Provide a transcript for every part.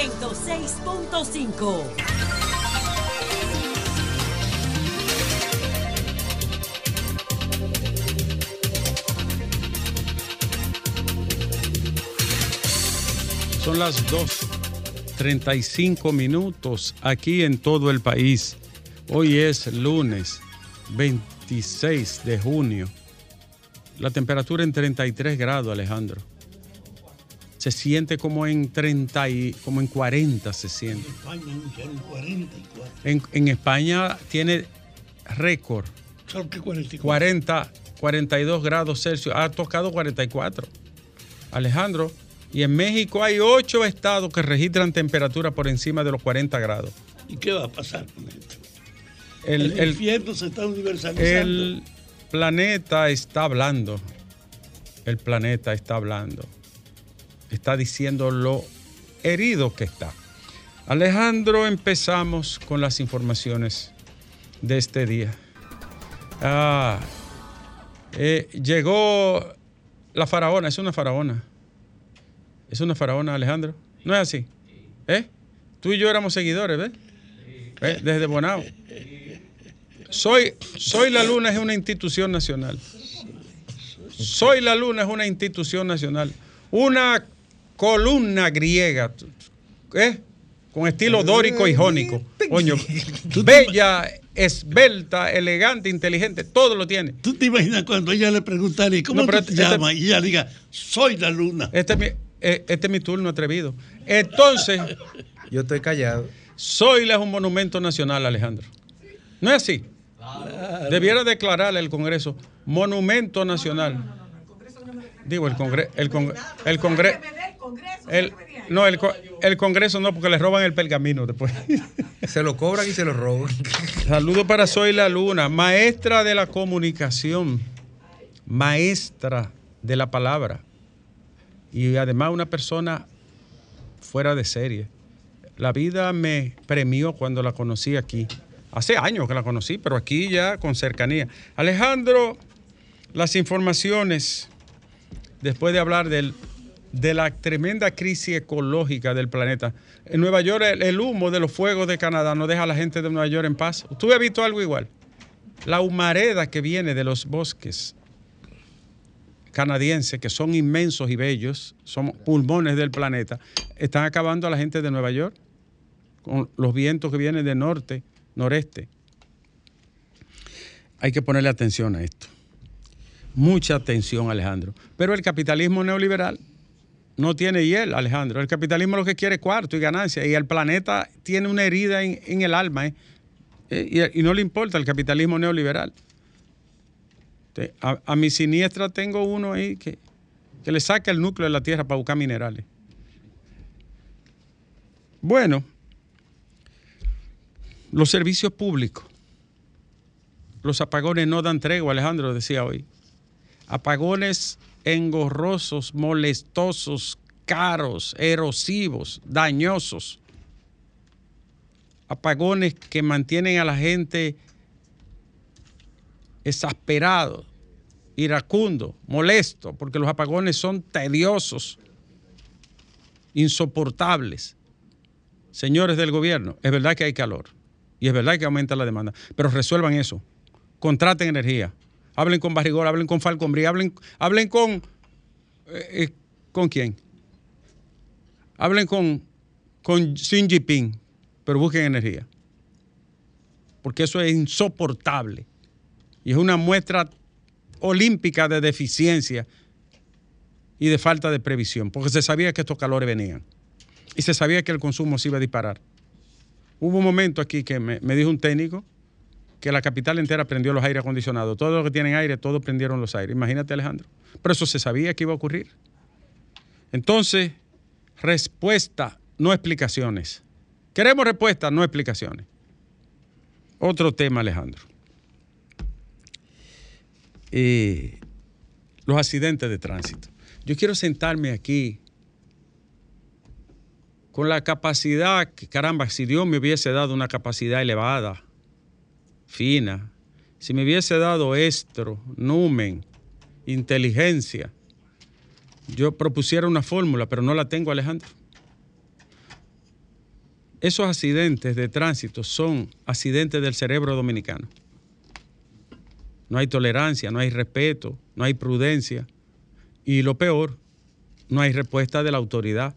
106.5. Son las 2.35 minutos aquí en todo el país. Hoy es lunes 26 de junio. La temperatura en 33 grados, Alejandro. Se siente como en 30 y como en 40 se siente. En, en España tiene récord. 40, 42 grados Celsius. Ha tocado 44. Alejandro, y en México hay ocho estados que registran temperatura por encima de los 40 grados. ¿Y qué va a pasar con esto? El, El, infierno se está universalizando. el planeta está hablando. El planeta está hablando. Está diciendo lo herido que está. Alejandro, empezamos con las informaciones de este día. Ah, eh, llegó la faraona, es una faraona. Es una faraona, Alejandro. ¿No es así? ¿Eh? Tú y yo éramos seguidores, ¿ves? ¿Ves? Desde Bonao. Soy, Soy la Luna es una institución nacional. Soy la Luna es una institución nacional. Una columna griega. ¿eh? Con estilo dórico y jónico. Coño, bella, esbelta, elegante, inteligente, todo lo tiene. ¿Tú te imaginas cuando ella le preguntara, ¿y cómo No, tú te este- llamas? Y ella diga, soy la luna. Este es mi, eh, este es mi turno atrevido. Entonces, Yo estoy callado. Zoila es un monumento nacional, Alejandro. ¿No es así? Debiera declararle el Congreso monumento nacional. Digo, el Congreso. El, Congre- el Congreso. El, no, el, el Congreso no, porque le roban el pergamino después. Se lo cobran y se lo roban. Saludo para Zoila Luna, maestra de la comunicación, maestra de la palabra y además una persona fuera de serie. La vida me premió cuando la conocí aquí. Hace años que la conocí, pero aquí ya con cercanía. Alejandro, las informaciones, después de hablar del- de la tremenda crisis ecológica del planeta. En Nueva York el, humo de los fuegos de Canadá no deja a la gente de Nueva York en paz. ¿Tú has visto algo igual? La humareda que viene de los bosques canadienses, que son inmensos y bellos, son pulmones del planeta, están acabando a la gente de Nueva York con los vientos que vienen de norte, noreste. Hay que ponerle atención a esto. Mucha atención, Alejandro. Pero el capitalismo neoliberal no tiene hiel, Alejandro. El capitalismo lo que quiere es cuarto y ganancia. Y el planeta tiene una herida en, el alma. ¿eh? Eh, y, no le importa el capitalismo neoliberal. A, a mi siniestra tengo uno ahí que, que le saca el núcleo de la tierra para buscar minerales. Bueno, los servicios públicos. Los apagones no dan tregua, Alejandro decía hoy. Apagones engorrosos, molestosos, caros, erosivos, dañosos. Apagones que mantienen a la gente exasperado, iracundo, molesto, porque los apagones son tediosos, insoportables. Señores del gobierno, es verdad que hay calor y es verdad que aumenta la demanda, pero resuelvan eso. Contraten energía. Hablen con Barrigol, hablen con Falconbrí, hablen, hablen con. eh, eh, ¿Con quién? Hablen con, con Xi Jinping, pero busquen energía. Porque eso es insoportable. Y es una muestra olímpica de deficiencia y de falta de previsión, porque se sabía que estos calores venían y se sabía que el consumo se iba a disparar. Hubo un momento aquí que me, me dijo un técnico que la capital entera prendió los aires acondicionados. Todos los que tienen aire, todos prendieron los aires. Imagínate, Alejandro. Pero eso se sabía que iba a ocurrir. Entonces, respuesta, no explicaciones. Queremos respuestas, no explicaciones. Otro tema, Alejandro. Eh, los accidentes de tránsito. Yo quiero sentarme aquí con la capacidad, que, caramba, si Dios me hubiese dado una capacidad elevada, fina, si me hubiese dado estro, numen, inteligencia, yo propusiera una fórmula, pero no la tengo, Alejandro. esos accidentes de tránsito son accidentes del cerebro dominicano. No hay tolerancia, no hay respeto, no hay prudencia. Y lo peor, no hay respuesta de la autoridad.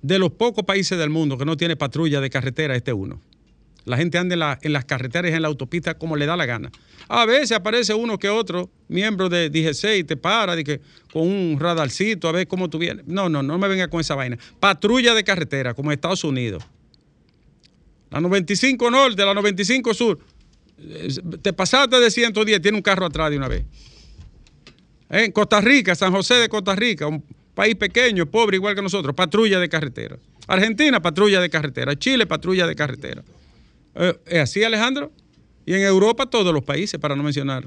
De los pocos países del mundo que no tiene patrulla de carretera, este uno. La gente anda en, la- en las carreteras en la autopista como le da la gana. A veces aparece uno que otro, miembro de DGC, y te para que, con un radarcito a ver cómo tú vienes. No, no, no me venga con esa vaina. Patrulla de carretera, como Estados Unidos. La 95 Norte, la 95 Sur. Eh, Te pasaste de 110, tiene un carro atrás de una vez. En Costa Rica, San José de Costa Rica, un país pequeño, pobre, igual que nosotros, patrulla de carretera. Argentina, patrulla de carretera. Chile, patrulla de carretera. Eh, ¿Es así, Alejandro? Y en Europa, todos los países, para no mencionar.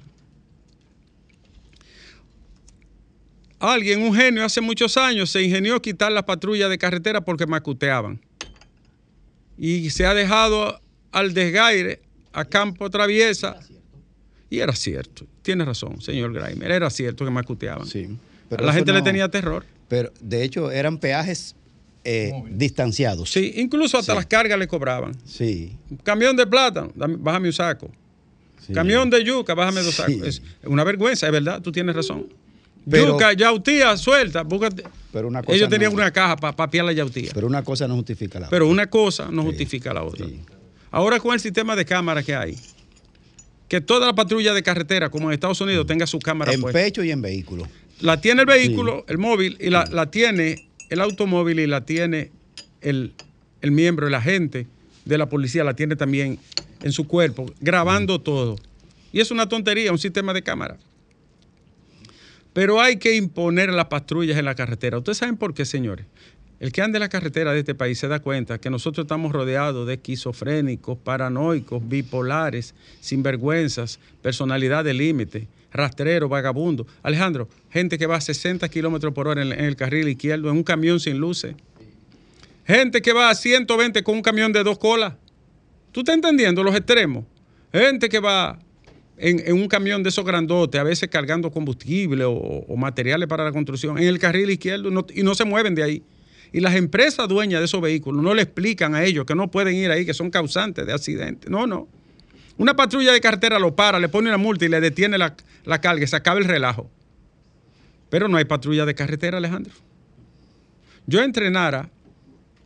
Alguien, un genio, hace muchos años se ingenió quitar las patrullas de carretera porque macuteaban. Y se ha dejado al desgaire, a campo traviesa. Y era cierto. Tiene razón, señor Grimer. Era cierto que macuteaban. Sí. a la gente le tenía terror. Pero de hecho eran peajes eh, distanciados. Sí, incluso hasta Sí. las cargas le cobraban. Sí. Camión de plátano, dame- bájame un saco. sí. Camión de yuca, bájame dos sacos. Es una vergüenza, es verdad, tú tienes razón. Pero- yuca, yautía, suelta, búscate. Pero una cosa Ellos tenían una caja para papiar la yautía. Pero una cosa no justifica la otra. Pero una cosa no justifica la otra. Ahora con el sistema de cámaras que hay, que toda la patrulla de carretera, como en Estados Unidos, tenga su cámara en puesta. pecho y en vehículo. La tiene el vehículo, el móvil, y la, la tiene el automóvil y la tiene el, el miembro, el agente de la policía, la tiene también en su cuerpo, grabando todo. Y es una tontería, un sistema de cámara. Pero hay que imponer las patrullas en la carretera. ¿Ustedes saben por qué, señores? El que anda en la carretera de este país se da cuenta que nosotros estamos rodeados de esquizofrénicos, paranoicos, bipolares, sinvergüenzas, personalidad de límite, rastreros, vagabundos. Alejandro, gente que va a 60 kilómetros por hora en, el carril izquierdo, en un camión sin luces. Gente que va a 120 con un camión de dos colas. ¿Tú estás entendiendo los extremos? Gente que va en, un camión de esos grandotes, a veces cargando combustible o, materiales para la construcción, en el carril izquierdo y no se mueven de ahí. Y las empresas dueñas de esos vehículos no le explican a ellos que no pueden ir ahí, que son causantes de accidentes. No, no. Una patrulla de carretera lo para, le pone una multa y le detiene la, la carga se acaba el relajo. Pero no hay patrulla de carretera, Alejandro. Yo entrenara,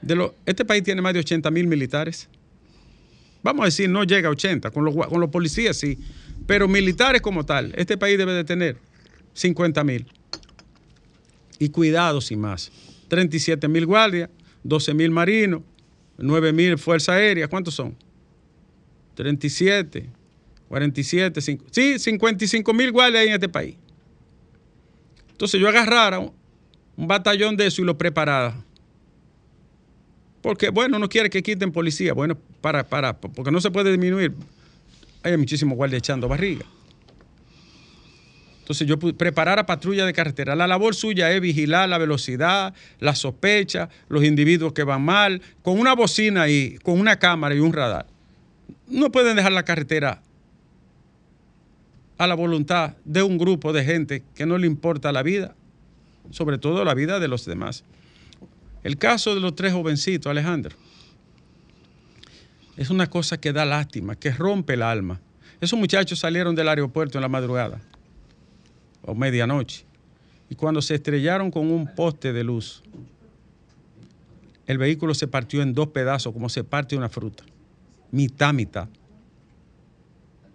de lo- este país tiene más de 80 mil militares. Vamos a decir, no llega a 80, con los, con los policías sí, pero militares como tal, este país debe de tener 50 mil. Y cuidado sin más. 37 mil guardias, 12 mil marinos, 9 mil fuerza aérea, ¿cuántos son? 37, 47, cinco- sí, 55 mil guardias hay en este país. Entonces yo agarrara un, batallón de eso y lo preparara. Porque, bueno, no quiere que quiten policía. Bueno, para, para, porque no se puede disminuir. Hay muchísimos guardias echando barriga. Entonces yo preparar a patrulla de carretera. La labor suya es vigilar la velocidad, la sospecha, los individuos que van mal, con una bocina y con una cámara y un radar. No pueden dejar la carretera a la voluntad de un grupo de gente que no le importa la vida, sobre todo la vida de los demás. El caso de los tres jovencitos, Alejandro, es una cosa que da lástima, que rompe el alma. Esos muchachos salieron del aeropuerto en la madrugada o medianoche y cuando se estrellaron con un poste de luz, el vehículo se partió en dos pedazos como se parte una fruta, mitad, mitad.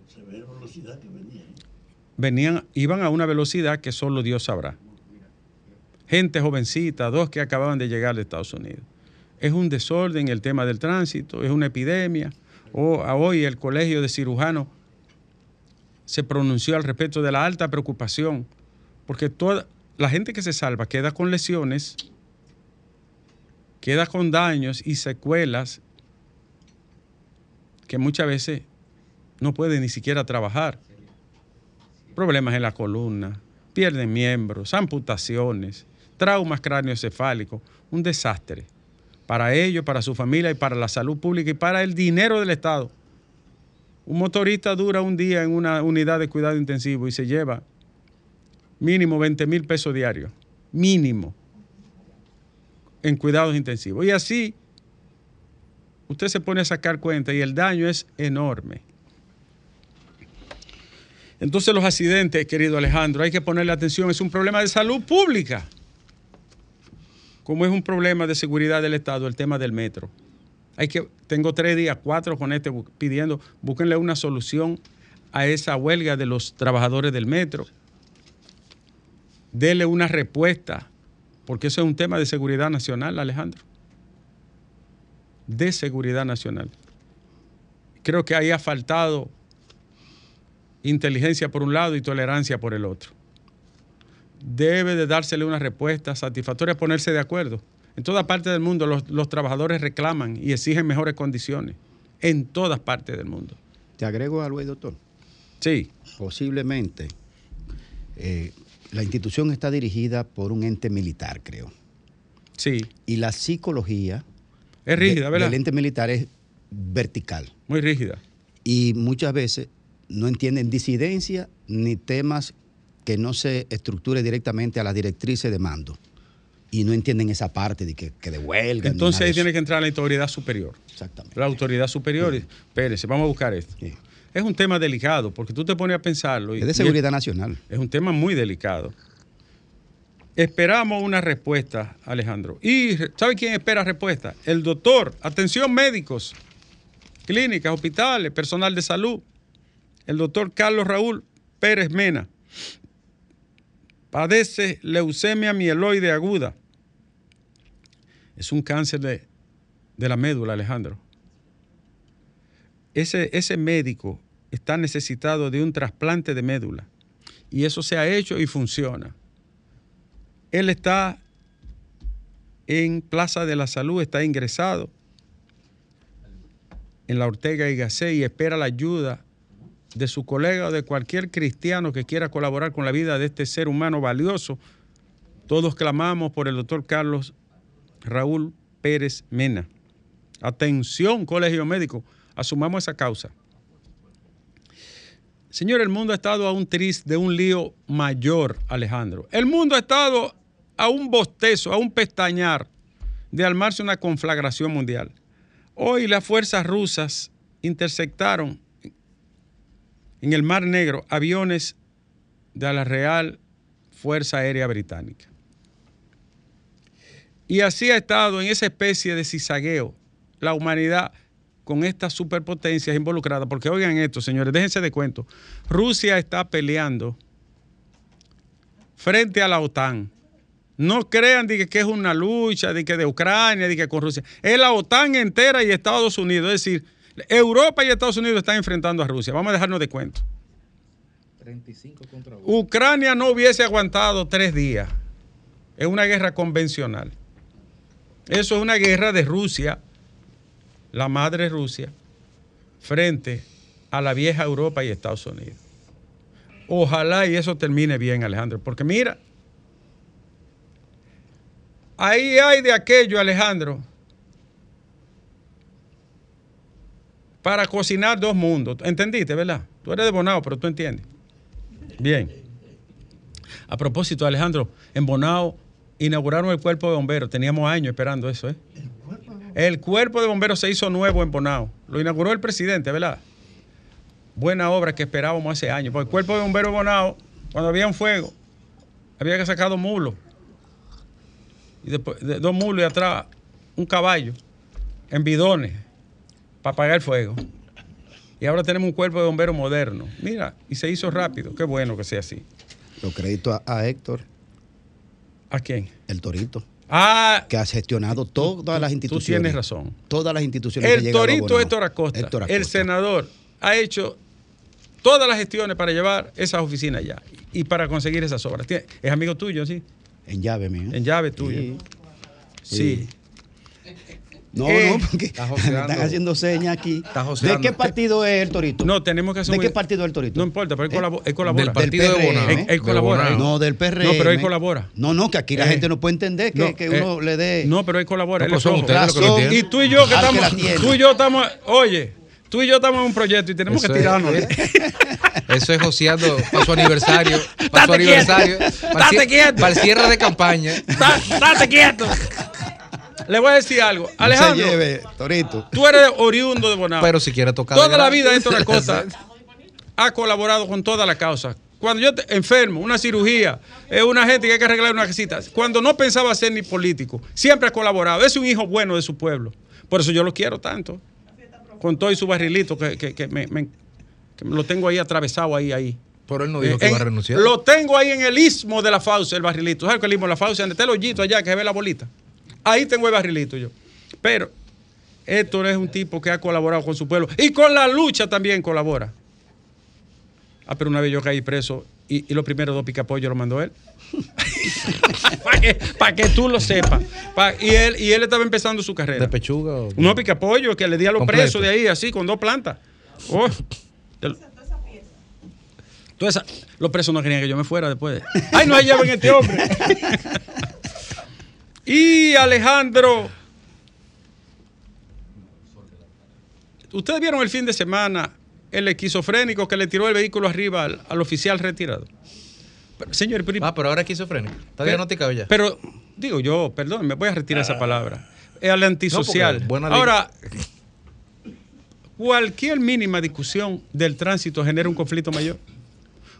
Se ve la velocidad que venía. Venían, iban a una velocidad que solo Dios sabrá. Gente jovencita, dos que acababan de llegar de Estados Unidos. Es un desorden el tema del tránsito, es una epidemia. O, a hoy el Colegio de Cirujanos se pronunció al respecto de la alta preocupación, porque toda la gente que se salva queda con lesiones, queda con daños y secuelas que muchas veces no puede ni siquiera trabajar. Problemas en la columna, pierden miembros, amputaciones, traumas cráneoencefálicos, un desastre para ellos, para su familia y para la salud pública y para el dinero del Estado. Un motorista dura un día en una unidad de cuidado intensivo y se lleva mínimo 20 mil pesos diarios, mínimo, en cuidados intensivos. Y así usted se pone a sacar cuenta y el daño es enorme. Entonces los accidentes, querido Alejandro, hay que ponerle atención, es un problema de salud pública, como es un problema de seguridad del Estado, el tema del metro. Hay que, tengo tres días, cuatro con este pidiendo, búsquenle una solución a esa huelga de los trabajadores del metro. Dele una respuesta, porque eso es un tema de seguridad nacional, Alejandro. De seguridad nacional. Creo que ahí ha faltado inteligencia por un lado y tolerancia por el otro. Debe de dársele una respuesta satisfactoria, ponerse de acuerdo. En toda parte del mundo los, los trabajadores reclaman y exigen mejores condiciones. En todas partes del mundo. Te agrego algo ahí, doctor. Sí. Posiblemente eh, la institución está dirigida por un ente militar, creo. Sí. Y la psicología es rígida, ¿verdad? del ente militar es vertical. Muy rígida. Y muchas veces no entienden disidencia ni temas que no se estructure directamente a las directrices de mando. Y no entienden esa parte de que, que de huelga. ni Entonces ahí tiene que entrar la autoridad superior. Exactamente. La autoridad superior. y- Espérese, vamos a buscar esto. Sí. Es un tema delicado porque tú te pones a pensarlo. y- Es de y seguridad nacional. Es un tema muy delicado. Esperamos una respuesta, Alejandro. ¿Y sabe quién espera respuesta? El doctor. Atención médicos, clínicas, hospitales, personal de salud. El doctor Carlos Raúl Pérez Mena. Padece leucemia mieloide aguda. Es un cáncer de, de la médula, Alejandro. Ese, ese médico está necesitado de un trasplante de médula. Y eso se ha hecho y funciona. Él está en Plaza de la Salud, está ingresado en la Ortega y Gasset y espera la ayuda de su colega o de cualquier cristiano que quiera colaborar con la vida de este ser humano valioso. Todos clamamos por el doctor Carlos Raúl Pérez Mena. Atención, colegio médico, asumamos esa causa. Señor, el mundo ha estado a un tris de un lío mayor, Alejandro. El mundo ha estado a un bostezo, a un pestañar de armarse una conflagración mundial. Hoy las fuerzas rusas interceptaron en el Mar Negro aviones de la Real Fuerza Aérea Británica. Y así ha estado en esa especie de cizagueo la humanidad con estas superpotencias involucradas. Porque oigan esto, señores, déjense de cuento. Rusia está peleando frente a la OTAN. No crean de que, es una lucha de que de Ucrania, de que con Rusia. Es la OTAN entera y Estados Unidos. Es decir, Europa y Estados Unidos están enfrentando a Rusia. Vamos a dejarnos de cuento. 35 contra 1. Ucrania no hubiese aguantado tres días. Es una guerra convencional. Eso es una guerra de Rusia, la madre Rusia, frente a la vieja Europa y Estados Unidos. Ojalá y eso termine bien, Alejandro, porque mira, ahí hay de aquello, Alejandro, para cocinar dos mundos. ¿Entendiste, verdad? Tú eres de Bonao, pero tú entiendes. Bien. A propósito, Alejandro, en Bonao inauguraron el cuerpo de bomberos. Teníamos años esperando eso, ¿eh? El cuerpo de bomberos se hizo nuevo en Bonao. Lo inauguró el presidente, ¿verdad? Buena obra que esperábamos hace años. Porque el cuerpo de bomberos de Bonao, cuando había un fuego, había que sacar dos mulos. Y después, de- dos mulos y atrás un caballo en bidones para apagar el fuego. Y ahora tenemos un cuerpo de bomberos moderno. Mira, y se hizo rápido. Qué bueno que sea así. Lo crédito a, a Héctor, ¿A quién? el Torito, Ah, que ha gestionado todas las tú instituciones. tienes razón. Todas las instituciones. que El a Torito. Héctor Acosta, Héctor el Acosta. senador, ha hecho todas las gestiones para llevar esas oficinas allá y para conseguir esas obras. Es amigo tuyo, sí. En llave mío. En llave tuyo. Sí. Sí. No, Eh, no, porque está me joseando. están haciendo señas aquí. Está ¿De qué partido es el Torito? No, tenemos que hacer ¿De un- qué partido es el Torito? No importa, pero él, ¿Eh? colabo- él colabora. Del partido de PRM. Bonao. Él- él De colabora. Bonao. No, del PRM. No, pero él colabora. No, no, que aquí la Eh, gente no puede entender que, No, que eh, uno le dé. No, pero él colabora. No, él es son ustedes los que lo Razón. entienden. Y tú y yo que Al estamos, tú y yo estamos, oye, tú y yo estamos en un proyecto y tenemos Eso que es- tirarnos. ¿eh? Eso es joseando para su aniversario. Para su Date aniversario. Para, el Date cie- quieto. para el cierre de campaña. Date quieto. Le voy a decir algo. No se Alejandro, lleve, Torito. tú eres oriundo de Bonao. Pero si quiere tocar. Toda la vida Héctor Acosta ha colaborado con toda la causa. Cuando yo te- enfermo, una cirugía, es una gente que hay que arreglar una casita. Cuando no pensaba ser ni político, siempre ha colaborado. Es un hijo bueno de su pueblo. Por eso yo lo quiero tanto. Con todo y su barrilito, que, que- que me, me- que lo tengo ahí atravesado ahí, ahí. Pero él no dijo Eh, que iba a en- renunciar. Lo tengo ahí en el istmo de la fauce, el barrilito. ¿Sabes qué es el istmo de la fauce? Donde está el hoyito allá que se ve la bolita. Ahí tengo el barrilito yo. Pero Héctor es un tipo que ha colaborado con su pueblo y con la lucha también colabora. Ah, pero una vez yo caí preso y, y los primeros dos picapollos lo mandó él. Para que, pa' que tú lo sepas. Pa- y, él, y él estaba empezando su carrera. ¿De pechuga o.? No picapollo que le di a los Completo. presos de ahí, así, con dos plantas. Oh. Esa- los presos no querían que yo me fuera después. ¡Ay, no se lleven este hombre! y Alejandro. ¿Ustedes vieron el fin de semana el esquizofrénico que le tiró el vehículo arriba al, al oficial retirado? Pero, señor, pero, Ah, pero ahora es esquizofrénico. Está diagnosticado ya. pero, digo yo, perdón, me voy a retirar esa palabra. Es al antisocial. No, Ahora, cualquier mínima discusión del tránsito genera un conflicto mayor.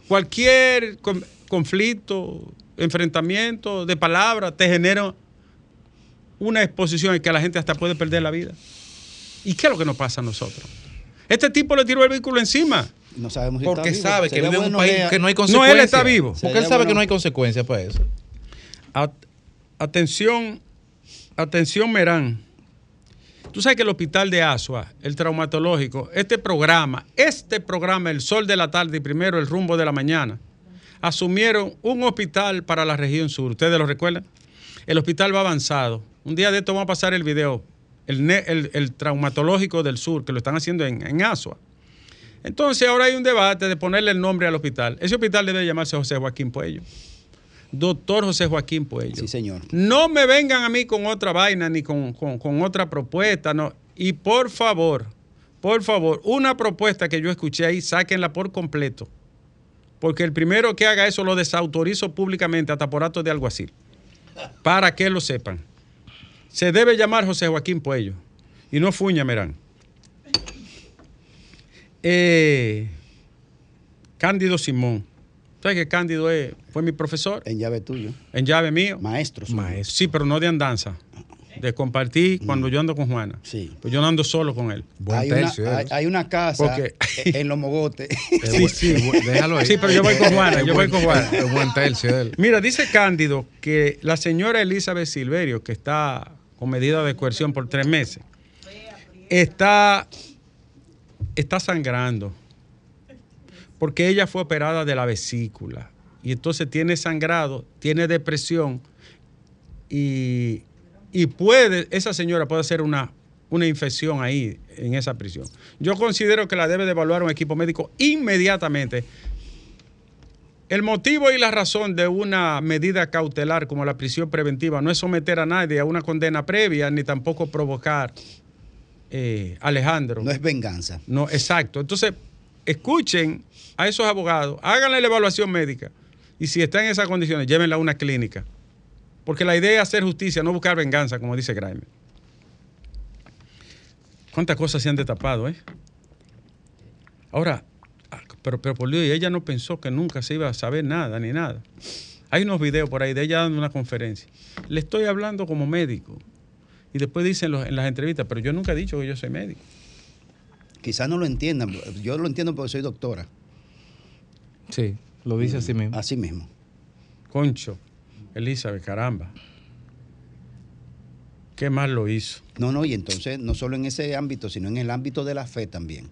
Cualquier con- conflicto, enfrentamiento de palabras te genera una exposición en que la gente hasta puede perder la vida. ¿Y qué es lo que nos pasa a nosotros? Este tipo le tiró el vehículo encima. No sabemos si Porque está vivo. sabe que vive en un país que no hay No, consecuencias. él está vivo. Porque él sabe bueno- que no hay consecuencias para eso. At- atención, atención, Merán. Tú sabes que el hospital de Asua, el traumatológico, este programa, este programa, el sol de la tarde y primero el rumbo de la mañana, asumieron un hospital para la región sur. ¿Ustedes lo recuerdan? El hospital va avanzado. Un día de esto vamos a pasar el video. El, el- el traumatológico del sur, que lo están haciendo en, en Asua. Entonces ahora hay un debate de ponerle el nombre al hospital. Ese hospital debe llamarse José Joaquín Puello. Doctor José Joaquín Puello. Sí, señor. No me vengan a mí con otra vaina ni con, con- con otra propuesta, no. Y por favor, por favor, una propuesta que yo escuché ahí, sáquenla por completo. Porque el primero que haga eso lo desautorizo públicamente hasta por actos de alguacil. Para que lo sepan. Se debe llamar José Joaquín Puello. Y no Fuña Merán. Eh, Cándido Simón. ¿Sabes que Cándido es- fue mi profesor? En llave tuyo. En llave mío. Maestros. Maestro. Sí, pero no de andanza. De compartir cuando yo ando con Juana. Sí. Pues yo no ando solo con él. Buen Hay una, tercio, eh. hay, hay una casa Porque- en los mogotes. Sí, sí, déjalo ahí. Sí, pero yo voy con Juana, yo voy con Juana. Es buen tercio él. Mira, dice Cándido que la señora Elizabeth Silverio, que está con medida de coerción por tres meses, está, está sangrando. Porque ella fue operada de la vesícula. Y entonces tiene sangrado, tiene depresión. Y, y puede, esa señora puede hacer una, una infección ahí en esa prisión. Yo considero que la debe de evaluar un equipo médico inmediatamente. El motivo y la razón de una medida cautelar como la prisión preventiva no es someter a nadie a una condena previa ni tampoco provocar, eh, Alejandro. No es venganza. No, exacto. Entonces, escuchen a esos abogados, háganle la evaluación médica y si está en esas condiciones, llévenla a una clínica. Porque la idea es hacer justicia, no buscar venganza, como dice Graeme. ¿Cuántas cosas se han destapado, eh? Ahora, ah, pero, pero por Dios, y ella no pensó que nunca se iba a saber nada ni nada. Hay unos videos por ahí de ella dando una conferencia. Le estoy hablando como médico. Y después dicen los- en las entrevistas, pero yo nunca he dicho que yo soy médico. Quizás no lo entiendan. Yo lo entiendo porque soy doctora. Sí, lo dice así mismo. Así mismo. Concho, Elizabeth, caramba. ¿Qué más lo hizo? No, no, y entonces no solo en ese ámbito, sino en el ámbito de la fe también.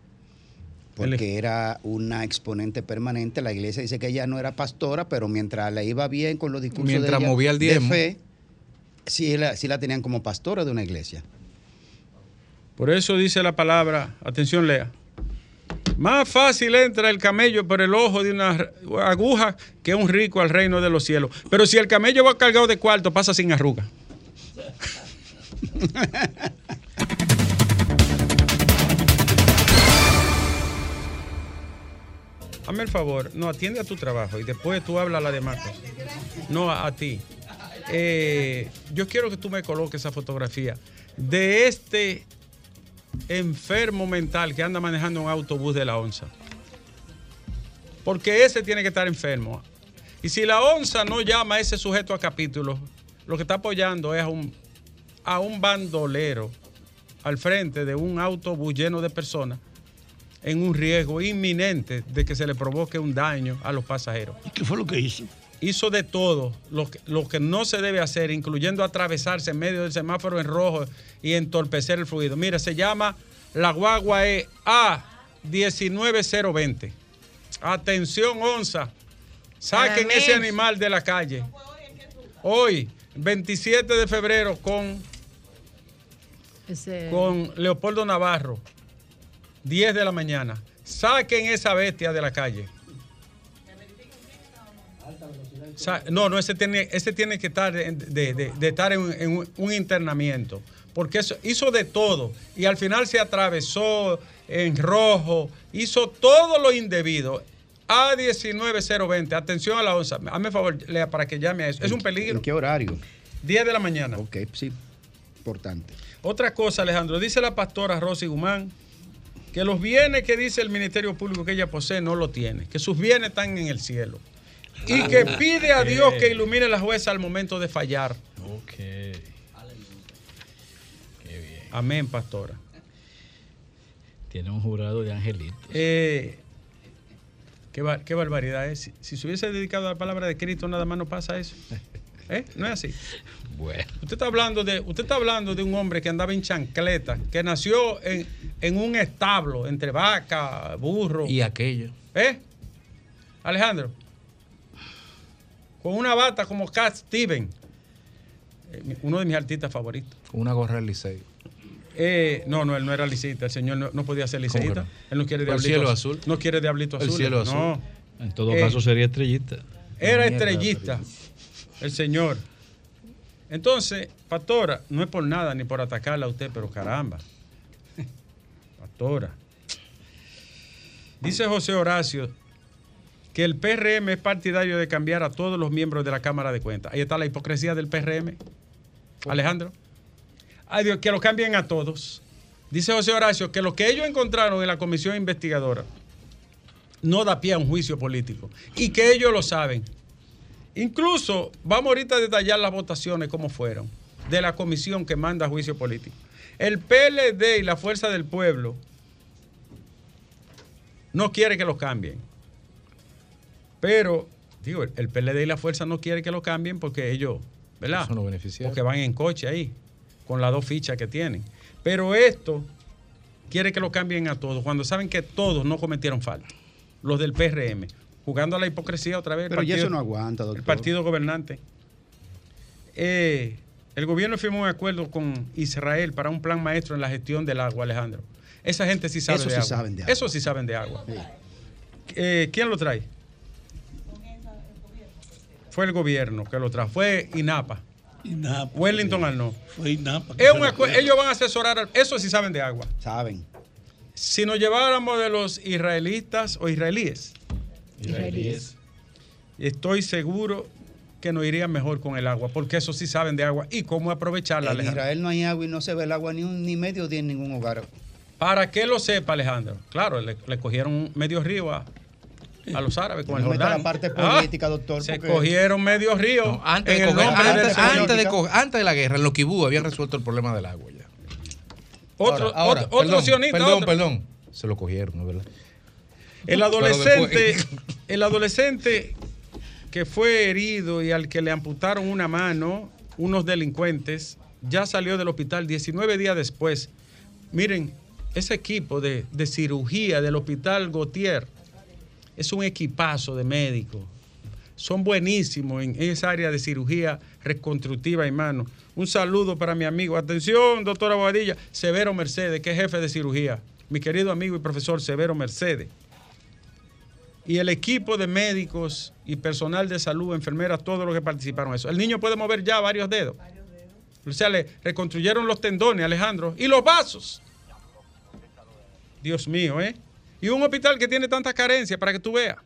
Porque era una exponente permanente. La iglesia dice que ella no era pastora, pero mientras le iba bien con los discursos Mientras de, ella movía el de fe, sí la, sí la tenían como pastora de una iglesia. Por eso dice la palabra, atención lea, más fácil entra el camello por el ojo de una aguja que un rico al reino de los cielos. Pero si el camello va cargado de cuarto, pasa sin arruga. Hazme el favor, no atiende a tu trabajo y después tú hablas a la demás. No a, a ti. eh, yo quiero que tú me coloques esa fotografía de este enfermo mental que anda manejando un autobús de la onza. Porque ese tiene que estar enfermo. Y si la onza no llama a ese sujeto a capítulo, lo que está apoyando es a un, a un bandolero al frente de un autobús lleno de personas en un riesgo inminente de que se le provoque un daño a los pasajeros. ¿Y qué fue lo que hizo? Hizo de todo lo que, lo que no se debe hacer, incluyendo atravesarse en medio del semáforo en rojo y entorpecer el fluido. Mira, se llama la guagua E A19020. Atención, onza. Saquen ese animal de la calle. Hoy, 27 de febrero, con, con Leopoldo Navarro, 10 de la mañana. Saquen esa bestia de la calle. No, no, ese tiene, ese tiene que estar de, de- de estar en, en un, un internamiento. Porque eso, hizo de todo. Y al final se atravesó en rojo. Hizo todo lo indebido. A19020. Atención a la onza. Hazme favor, Lea, para que llame a eso. Es un peligro. ¿En qué horario? 10 de la mañana. Ok, sí, importante. Otra cosa, Alejandro, dice la pastora Rosy Guzmán que los bienes que dice el Ministerio Público que ella posee no lo tiene, que sus bienes están en el cielo. Y que pide a Dios que ilumine a la jueza al momento de fallar. Ok. Qué bien. Amén, pastora. Tiene un jurado de angelitos. Eh, qué, bar- qué barbaridad es. Si, si se hubiese dedicado a la palabra de Cristo, nada más no pasa eso. ¿Eh? No es así. Bueno. Usted está hablando de, usted está hablando de un hombre que andaba en chancleta, que nació en, en un establo entre vaca, burro. Y aquello. ¿Eh? Alejandro. Con una bata como Cat Steven. eh, uno de mis artistas favoritos. Con una gorra del liceo. Eh, no, no, él no era liceísta. El señor no, no podía ser ¿Cómo que liceísta. no? Él no quiere ¿El diablito cielo azul? No quiere diablito El azul. cielo azul. No. En todo Eh, caso sería estrellista. Era estrellista. El señor. Entonces, Pastora, no es por nada ni por atacarla a usted, pero caramba. Pastora. Dice José Horacio que el PRM es partidario de cambiar a todos los miembros de la Cámara de Cuentas. Ahí está la hipocresía del PRM. Alejandro. Ay, Dios, que lo cambien a todos. Dice José Horacio que lo que ellos encontraron en la comisión investigadora no da pie a un juicio político y que ellos lo saben. Incluso vamos ahorita a detallar las votaciones como fueron de la comisión que manda juicio político. El PLD y la Fuerza del Pueblo no quiere que lo cambien. Pero, digo, el PLD y la Fuerza no quiere que lo cambien porque ellos, ¿verdad? Son los beneficiarios. Porque van en coche ahí, con las dos fichas que tienen. Pero esto quiere que lo cambien a todos, cuando saben que todos no cometieron falta. Los del PRM, jugando a la hipocresía otra vez. el Pero ya partido- eso no aguanta, doctor. el partido gobernante. Eh, el gobierno firmó un acuerdo con Israel para un plan maestro en la gestión del agua, Alejandro. Esa gente sí sabe Eso de sí agua. saben de agua. Eso sí saben de agua. Sí. Eh, ¿Quién lo trae? Fue el gobierno que lo trajo. Fue INAPA. INAPA. Wellington Arnaud. Fue INAPA. Es un ellos van a asesorar. al- Eso sí saben de agua. Saben. Si nos lleváramos de los israelitas o israelíes, Israelíes. estoy seguro que nos iría mejor con el agua, porque eso sí saben de agua y cómo aprovecharla, En Alejandro. Israel no hay agua y no se ve el agua ni, un, ni medio día en ningún hogar. Para que lo sepa, Alejandro. Claro, le, le cogieron medio río a, a los árabes con el No meta Jordán. la parte Ah, política, doctor, Se porque- cogieron medio río No, antes, de el coger- nombre antes- del Señor. antes de co- antes de la guerra, en los kibú habían resuelto el problema del agua ya. Otro, Ahora, ahora, otro, otro perdón, sionista, Perdón, otro. perdón. Se lo cogieron, ¿no es verdad? El adolescente, el adolescente que fue herido y al que le amputaron una mano, unos delincuentes, ya salió del hospital 19 días después. Miren, ese equipo de, de cirugía del hospital Gautier es un equipazo de médicos. Son buenísimos en esa área de cirugía reconstructiva y mano. Un saludo para mi amigo. Atención, doctora Bobadilla. Severo Mercedes, que es jefe de cirugía. Mi querido amigo y profesor Severo Mercedes y el equipo de médicos y personal de salud, enfermeras, todos los que participaron en eso. El niño puede mover ya varios dedos. O sea, le reconstruyeron los tendones, Alejandro, y los vasos. Dios mío, ¿eh? Y un hospital que tiene tanta carencia para que tú veas.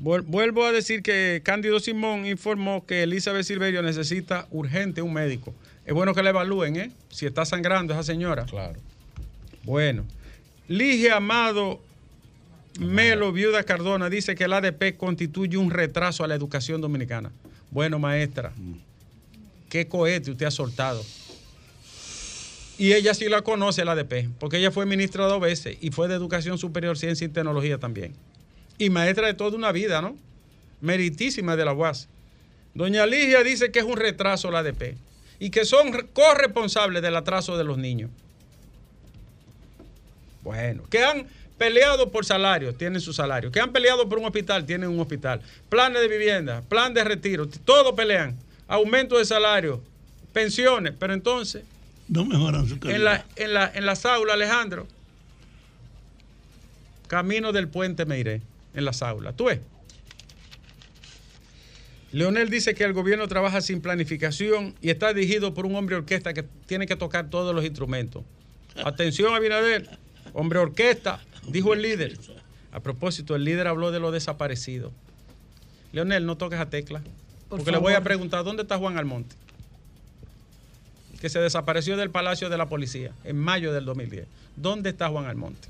Vuel- Vuelvo a decir que Cándido Simón informó que Elizabeth Silverio necesita urgente un médico. Es bueno que la evalúen, ¿eh? Si está sangrando esa señora. Claro. Bueno. Ligia Amado Melo, viuda Cardona, dice que el ADP constituye un retraso a la educación dominicana. Bueno, maestra, qué cohete usted ha soltado. Y ella sí la conoce, el ADP, porque ella fue ministra dos veces y fue de Educación Superior, Ciencia y Tecnología también. Y maestra de toda una vida, ¿no? Meritísima de la UAS. Doña Ligia dice que es un retraso la ADP y que son re- corresponsables del atraso de los niños. Bueno, que han peleado por salario, tienen su salario. Que han peleado por un hospital, tienen un hospital. Planes de vivienda, plan de retiro, todo pelean. Aumento de salario, pensiones, pero entonces No mejoran su en, calidad. la, en, la, en las aulas, Alejandro, camino del puente me iré, en las aulas. ¿Tú ves? Leonel dice que el gobierno trabaja sin planificación y está dirigido por un hombre orquesta que tiene que tocar todos los instrumentos. Atención, Abinader, hombre orquesta, dijo el líder. A propósito, el líder habló de los desaparecidos. Leonel, no toques a tecla, Por porque le voy a preguntar, ¿dónde está Juan Almonte? Que se desapareció del Palacio de la Policía en mayo del 2010. ¿Dónde está Juan Almonte?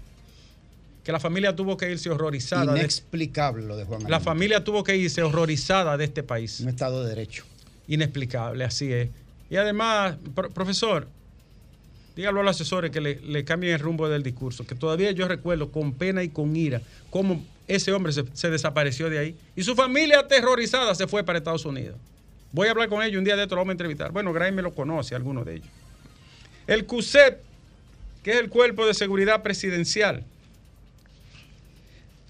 Que la familia tuvo que irse horrorizada. de- Inexplicable lo de Juan la Almonte. familia tuvo que irse horrorizada de este país. Un Estado de Derecho. Inexplicable, así es. Y además, pro- profesor, dígalo a los asesores que le, le cambien el rumbo del discurso, que todavía yo recuerdo con pena y con ira cómo ese hombre se, se desapareció de ahí. Y su familia aterrorizada se fue para Estados Unidos. Voy a hablar con ellos un día de esto, lo vamos a entrevistar. Bueno, Gray me lo conoce, alguno de ellos. El CUSEP, que es el cuerpo de seguridad presidencial,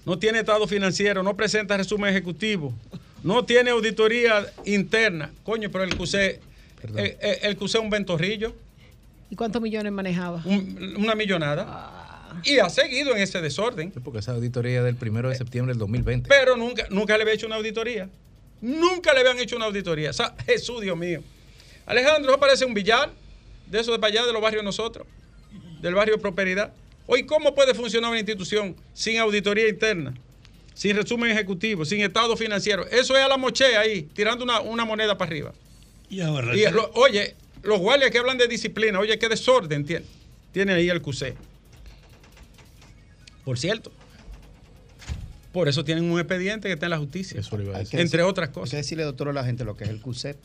no tiene estado financiero, no presenta resumen ejecutivo, no tiene auditoría interna. Coño, pero el CUSE, Perdón. el, el, el CUSE es un ventorrillo, ¿Y cuántos millones manejaba? un- una millonada. Y ha seguido en ese desorden. Sí, Porque esa auditoría del primero de septiembre del 2020. Pero nunca, nunca le había hecho una auditoría. Nunca le habían hecho una auditoría. O sea, Jesús, Dios mío. Alejandro, eso parece un billar de eso de para allá, de los barrios nosotros, del barrio Prosperidad. Hoy, ¿cómo puede funcionar una institución sin auditoría interna? Sin resumen ejecutivo, sin estado financiero. Eso es a la moche ahí, tirando una, una moneda para arriba. Y ahora, Y, lo- oye, los guardias que hablan de disciplina, oye, qué desorden tiene, tiene ahí el CUSE. Por cierto, por eso tienen un expediente que está en la justicia. Eso lo iba a decir. Entre decir- otras Hay que cosas. decirle, doctor, a la gente lo que es el CUSEP,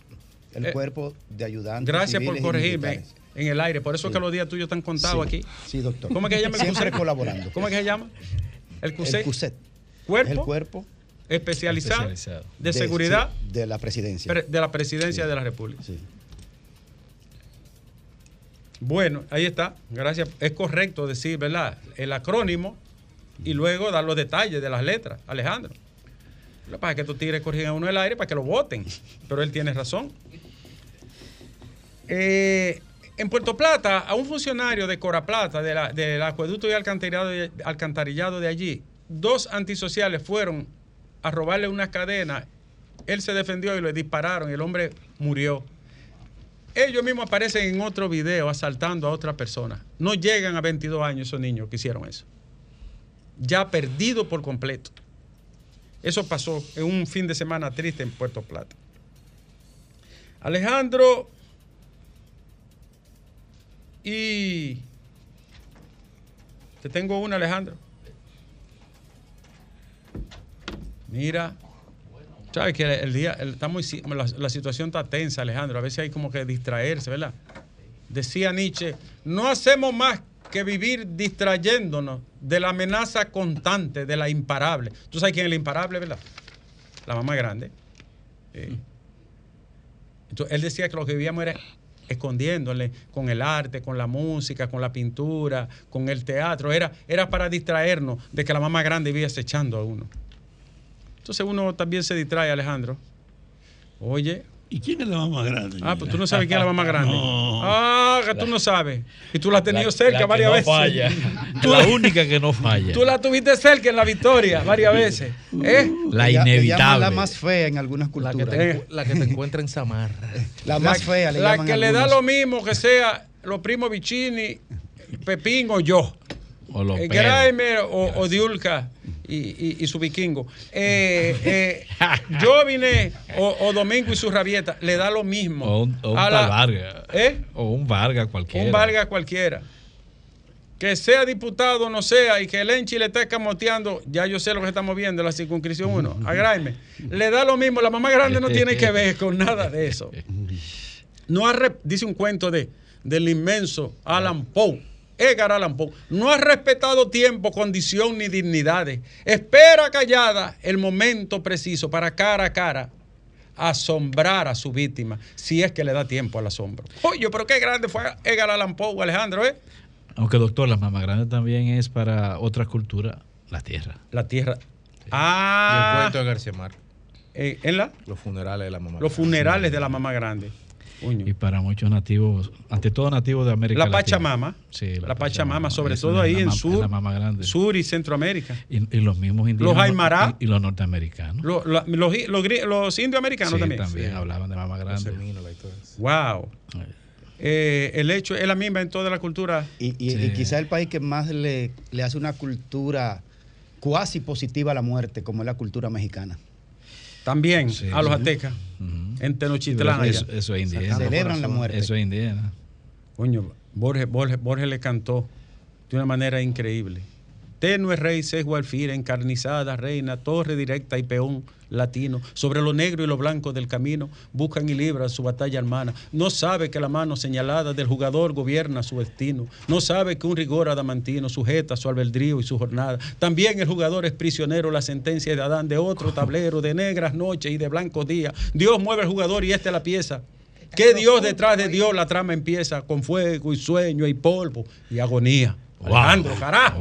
el Eh, cuerpo de ayudantes. Gracias por corregirme en el aire. Por eso es que los días tuyos están contados Sí, aquí. Sí, doctor. ¿Cómo es que se llama el Siempre colaborando. ¿Cómo es que se llama? El CUSE. El CUSEP. Cuerpo, Es el cuerpo especializado, Especializado. de, seguridad sí, de la presidencia. pre- de la presidencia de la República. Sí. Bueno, ahí está. Gracias. Es correcto decir, ¿verdad? El acrónimo y luego dar los detalles de las letras, Alejandro. Lo que pasa es que estos tigres corrigen a uno el aire para que lo voten, pero él tiene razón. Eh, en Puerto Plata, a un funcionario de Cora Plata, de del acueducto y alcantarillado de, alcantarillado de allí, dos antisociales fueron a robarle unas cadenas. Él se defendió y le dispararon y el hombre murió. Ellos mismos aparecen en otro video asaltando a otra persona. No llegan a 22 años esos niños que hicieron eso. Ya perdido por completo. Eso pasó en un fin de semana triste en Puerto Plata. Alejandro y te tengo una, Alejandro. Mira, sabes que el día el- está muy la, la situación está tensa, Alejandro. A veces hay como que distraerse, ¿verdad? Decía Nietzsche, no hacemos más que vivir distrayéndonos de la amenaza constante, de la imparable. ¿Tú sabes quién es la imparable, verdad? La mamá grande. Sí. Entonces, él decía que lo que vivíamos era escondiéndole con el arte, con la música, con la pintura, con el teatro. Era, era para distraernos de que la mamá grande vivía acechando a uno. Entonces uno también se distrae, Alejandro. Oye, ¿Y quién es la más grande? ah, pues tú no sabes quién es la mamá grande. No. Ah, que tú no sabes. Y tú la has tenido La- cerca la que varias no veces. Falla. Tú la la- única que no falla. Tú la tuviste cerca en la victoria varias veces. ¿Eh? la inevitable. la más fea en algunas La que, culturas. te, la que te encuentra en Samarra. La más fea le la que le da lo mismo que sea los primos Vicini, Pepín o yo. O los Eh. Graimer o, o Diulca. Y, y- y su vikingo. Eh, eh, yo vine, o, o Domingo y su rabieta, le da lo mismo. O un, o un a tal la- Vargas. ¿Eh? O un Vargas cualquiera. Un Vargas cualquiera. Que sea diputado o no sea y que el Enchi le esté camoteando, ya yo sé lo que estamos viendo en la circunscripción 1, agráeme. Le da lo mismo, la mamá grande no tiene que ver con nada de eso. No ha re- dice un cuento de, del inmenso Alan Poe, Edgar Allan Poe. No ha respetado tiempo, condición ni dignidades. Espera callada el momento preciso para cara a cara asombrar a su víctima, si es que le da tiempo al asombro. Oye, pero qué grande fue Edgar Allan Poe, Alejandro, ¿eh? Aunque doctor, la mamá grande también es para otra cultura, la tierra. La tierra. Y el Ah, cuento de García Márquez. eh, en la, Los funerales de la mamá. los funerales de la mamá grande. Y para muchos nativos, ante todo nativos de América La Latina. Pachamama. Sí, la, Pachamama, sobre todo ahí en sur, la mamá grande. sur y Centroamérica. Y, y los mismos indígenas. Aymará. Y, y los norteamericanos. Los, los los indios americanos Sí, también. también hablaban de mamá Los grande. semínolas y todo eso. Wow. Eh, el hecho es la misma en toda la cultura. Y, y- Sí. y quizá el país que más le, le hace una cultura cuasi positiva a la muerte, como es la cultura mexicana. También Sí, a los sí. aztecas. Ujú. En Sí, Tenochtitlán. eso, es indígena. Celebran la muerte. Eso es indígena. Coño, Borges, Borges, Borges le cantó de una manera increíble. Tenue rey, sesgo alfira, encarnizada reina, torre directa y peón latino, sobre lo negro y lo blanco del camino, buscan y libran su batalla hermana. No sabe que la mano señalada del jugador gobierna su destino. No sabe que un rigor adamantino sujeta su albedrío y su jornada. También el jugador es prisionero, la sentencia de Adán de otro tablero, de negras noches y de blancos días. Dios mueve al jugador y esta es la pieza. Que Dios detrás de Dios la trama empieza con fuego y sueño y polvo y agonía. Alejandro, carajo.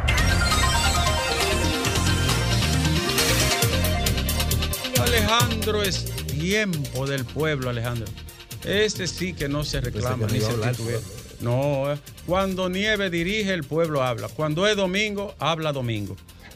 Alejandro es tiempo del pueblo, Alejandro. Este sí que no se reclama ni se titubea. No, eh, cuando nieve dirige, el pueblo habla. Cuando es domingo, habla domingo.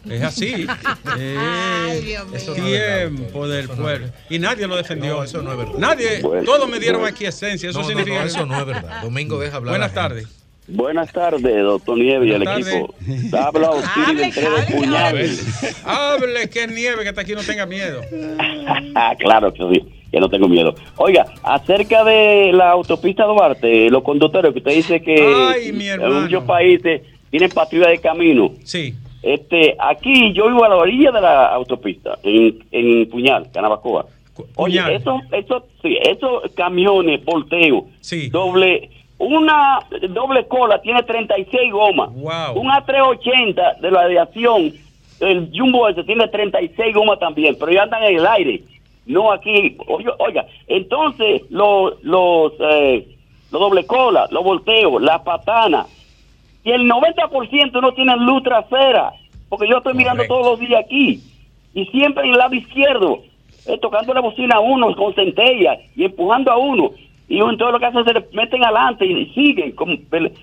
Es así. Eh, Ay, Dios mío. tiempo del pueblo. Y nadie lo defendió. No, eso no es verdad. Nadie, Bueno, todos me dieron bueno. aquí esencia. Eso No, significa. no, eso no es verdad. Domingo deja hablar. Buenas tardes. Buenas tardes, doctor Nieves y el equipo. Habla Osiris del Tres Puñales. Hable que es nieve, que está aquí no tenga miedo. Claro que sí, que no tengo miedo. Oiga, acerca de la autopista Duarte, los conductores, que usted dice que Ay, en muchos países tienen patrulla de camino. Sí. Este, aquí yo vivo a la orilla de la autopista, en, en Puñal, Canabacoa. Oye, esos, esos, sí, esos camiones, volteo, Sí. doble, una doble cola tiene 36 gomas. Wow. Un A380 de la aviación, el Jumbo ese tiene 36 gomas también, pero ya andan en el aire. No aquí. Oiga, oiga, entonces los, los, eh, los doble cola, los volteos, las patanas, y el 90% no tienen luz trasera, porque yo estoy mirando todos los días aquí, y siempre en el lado izquierdo, eh, tocando la bocina a uno con centella y empujando a uno, y uno, entonces lo que hacen se le meten adelante y siguen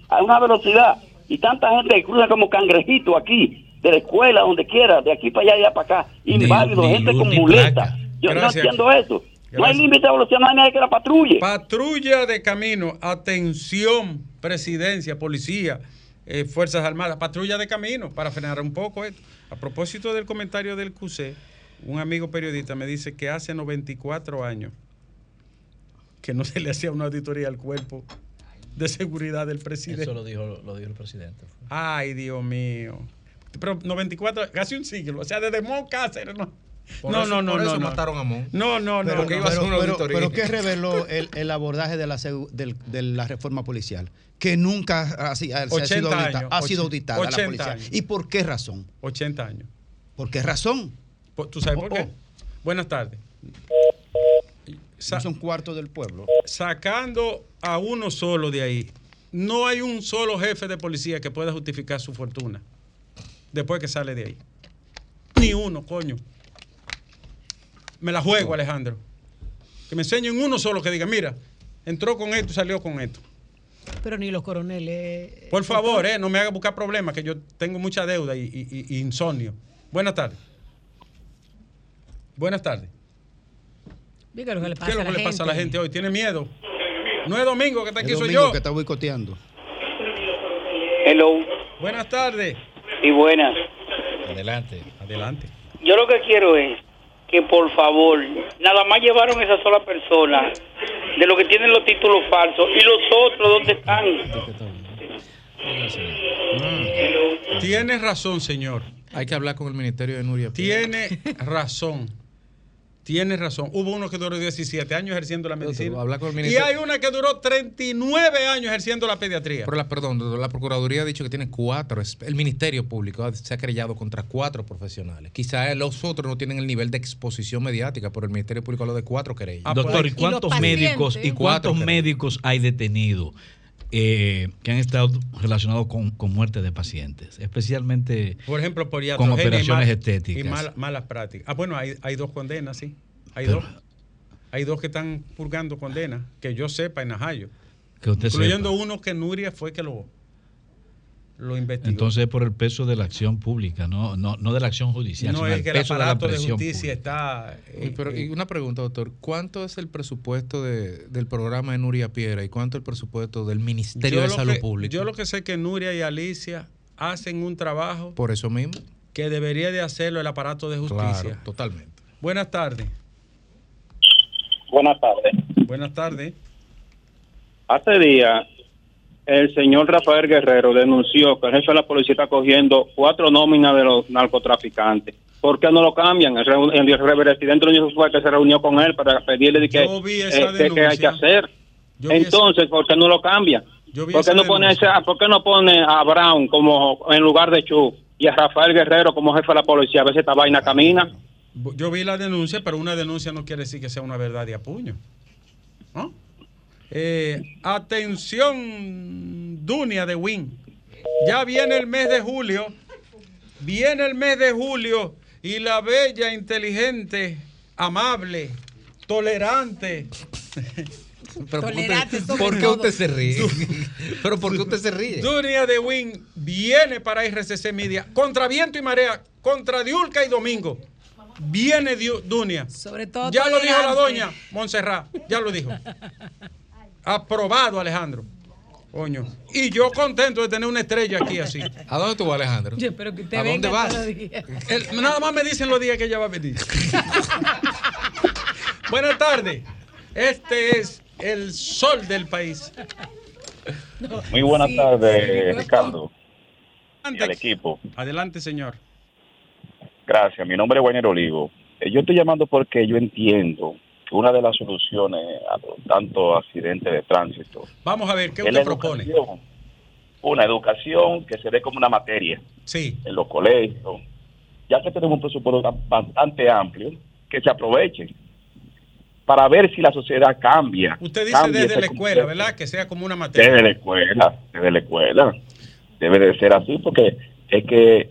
a una velocidad, y tanta gente que cruza como cangrejito aquí, de la escuela, donde quiera, de aquí para allá y allá para acá, inválido, gente con muleta. Yo Gracias. no entiendo eso. No hay límite de velocidad, no hay nadie que la patrulle. Patrulla de camino, atención, presidencia, policía, eh, Fuerzas Armadas, patrulla de camino para frenar un poco esto. A propósito del comentario del QC, un amigo periodista me dice que hace 94 años que no se le hacía una auditoría al cuerpo de seguridad del presidente. Eso lo dijo, lo dijo el presidente. Ay, Dios mío. Pero 94, casi un siglo. O sea, desde Mon Cáceres, no. Por no, eso- no, no, por no, eso no. mataron a Mon. No, no, no. Pero, que no. iba a hacer pero- una pero- auditoría. pero ¿qué reveló el, el abordaje de la, del- de la reforma policial? Que nunca ha, ha- se ha 80 sido auditada, años, ha sido auditada la 80 policía. años. ¿Y por qué razón? 80 años. ¿Por qué razón? ¿Tú sabes por Oh, qué? oh. Buenas tardes. Sa- Es un cuarto del pueblo. sacando a uno solo de ahí, no hay un solo jefe de policía que pueda justificar su fortuna después que sale de ahí. Ni uno, coño. Me la juego, Alejandro. Que me enseñen uno solo que diga, mira, entró con esto y salió con esto. Pero ni los coroneles. Por favor, eh, no me haga buscar problemas, que yo tengo mucha deuda y- y insomnio. Buenas tardes. Buenas tardes. ¿Qué es lo que le ¿Qué pasa, es lo a, que la le pasa a la gente? hoy? ¿Tiene miedo? No es domingo que está Es aquí, soy Domingo yo. que está boicoteando. Hello Buenas tardes. y buenas. Adelante. Adelante. Yo lo que quiero es que por favor, nada más llevaron esa sola persona de lo que tienen los títulos falsos y los otros dónde están. Tienes razón, señor. Hay que hablar con el Ministerio de Nuria. Tiene razón. Tiene razón. Hubo uno que duró 17 años ejerciendo la medicina. habla con el y hay una que duró 39 años ejerciendo la pediatría. Pero la, perdón, la Procuraduría ha dicho que tiene cuatro. El Ministerio Público se ha querellado contra cuatro profesionales. Quizá los otros no tienen el nivel de exposición mediática, pero el Ministerio Público habló de cuatro querellas. Ah, Doctor, ¿y cuántos médicos y cuántos médicos hay detenidos eh, que han estado relacionados con, con muerte de pacientes? Especialmente Por ejemplo, por Con y operaciones mal- estéticas. Y mal- malas prácticas. Ah, bueno, hay, hay dos condenas, sí. Hay Pero- dos. Hay dos que están purgando condenas, que yo sepa en que usted Incluyendo sepa. uno que Nuria fue que lo, lo investigó. Entonces, por el peso de la acción pública, no, no, no de la acción judicial, no sino es el que el peso de la aparato de, justicia pública. está. Y, pero, eh, y una pregunta, doctor. ¿Cuánto es el presupuesto de- del programa de Nuria Piera y cuánto el presupuesto del Ministerio yo de Salud que- Pública? Yo lo que sé es que Nuria y Alicia hacen un trabajo Por eso mismo. que debería de hacerlo el aparato de justicia. Claro, totalmente. Buenas tardes. Buenas tardes. Buenas tardes. Hace días, el señor Rafael Guerrero denunció que el jefe de la policía está cogiendo cuatro nóminas de los narcotraficantes. ¿Por qué no lo cambian? El, el residente lo único fue que se reunió con él para pedirle de que, Yo vi esa eh, que- que hay que hacer. Entonces, ¿por qué no lo cambia? Yo vi ¿Por qué, no pone ese- ¿Por qué no pone a Brown como en lugar de Chu y a Rafael Guerrero como jefe de la policía? A si esta vaina camina. Yo vi la denuncia, pero una denuncia no quiere decir que sea una verdad de apuño. ¿No? Eh, atención, Dunia de Win. Ya viene el mes de julio. Viene el mes de julio y la bella, inteligente, amable, tolerante. Pero ¿por qué Tolerante usted- ¿por qué todo. usted se ríe? Pero ¿por qué usted se ríe? Dunia de Win viene para RCC Media contra viento y marea, contra Diulca y Domingo. Viene Dunia. Sobre todo. Ya lo dijo la doña Montserrat, ya lo dijo. Aprobado, Alejandro. Coño. Y yo contento de tener una estrella aquí así. ¿A dónde tú vas, Alejandro? Yo espero que usted ¿A dónde venga vas? todos los días. El- nada más me dicen los días que ella va a venir. Buenas tardes. Este es el sol del país. Muy buenas Sí. tardes, Ricardo, y al Adelante, equipo. Adelante, señor. Gracias, mi nombre es Wayner Olivo. Eh, Yo estoy llamando porque yo entiendo una de las soluciones a tantos accidentes de tránsito Vamos a ver, ¿qué usted propone? educación. Una educación que se dé como una materia Sí. en los colegios, ya que tenemos un presupuesto tan- bastante amplio, que se aproveche para ver si la sociedad cambia. Usted dice cambia desde la escuela, concepto. ¿verdad? Que sea como una materia. Desde la escuela, desde la escuela. Debe de ser así porque es que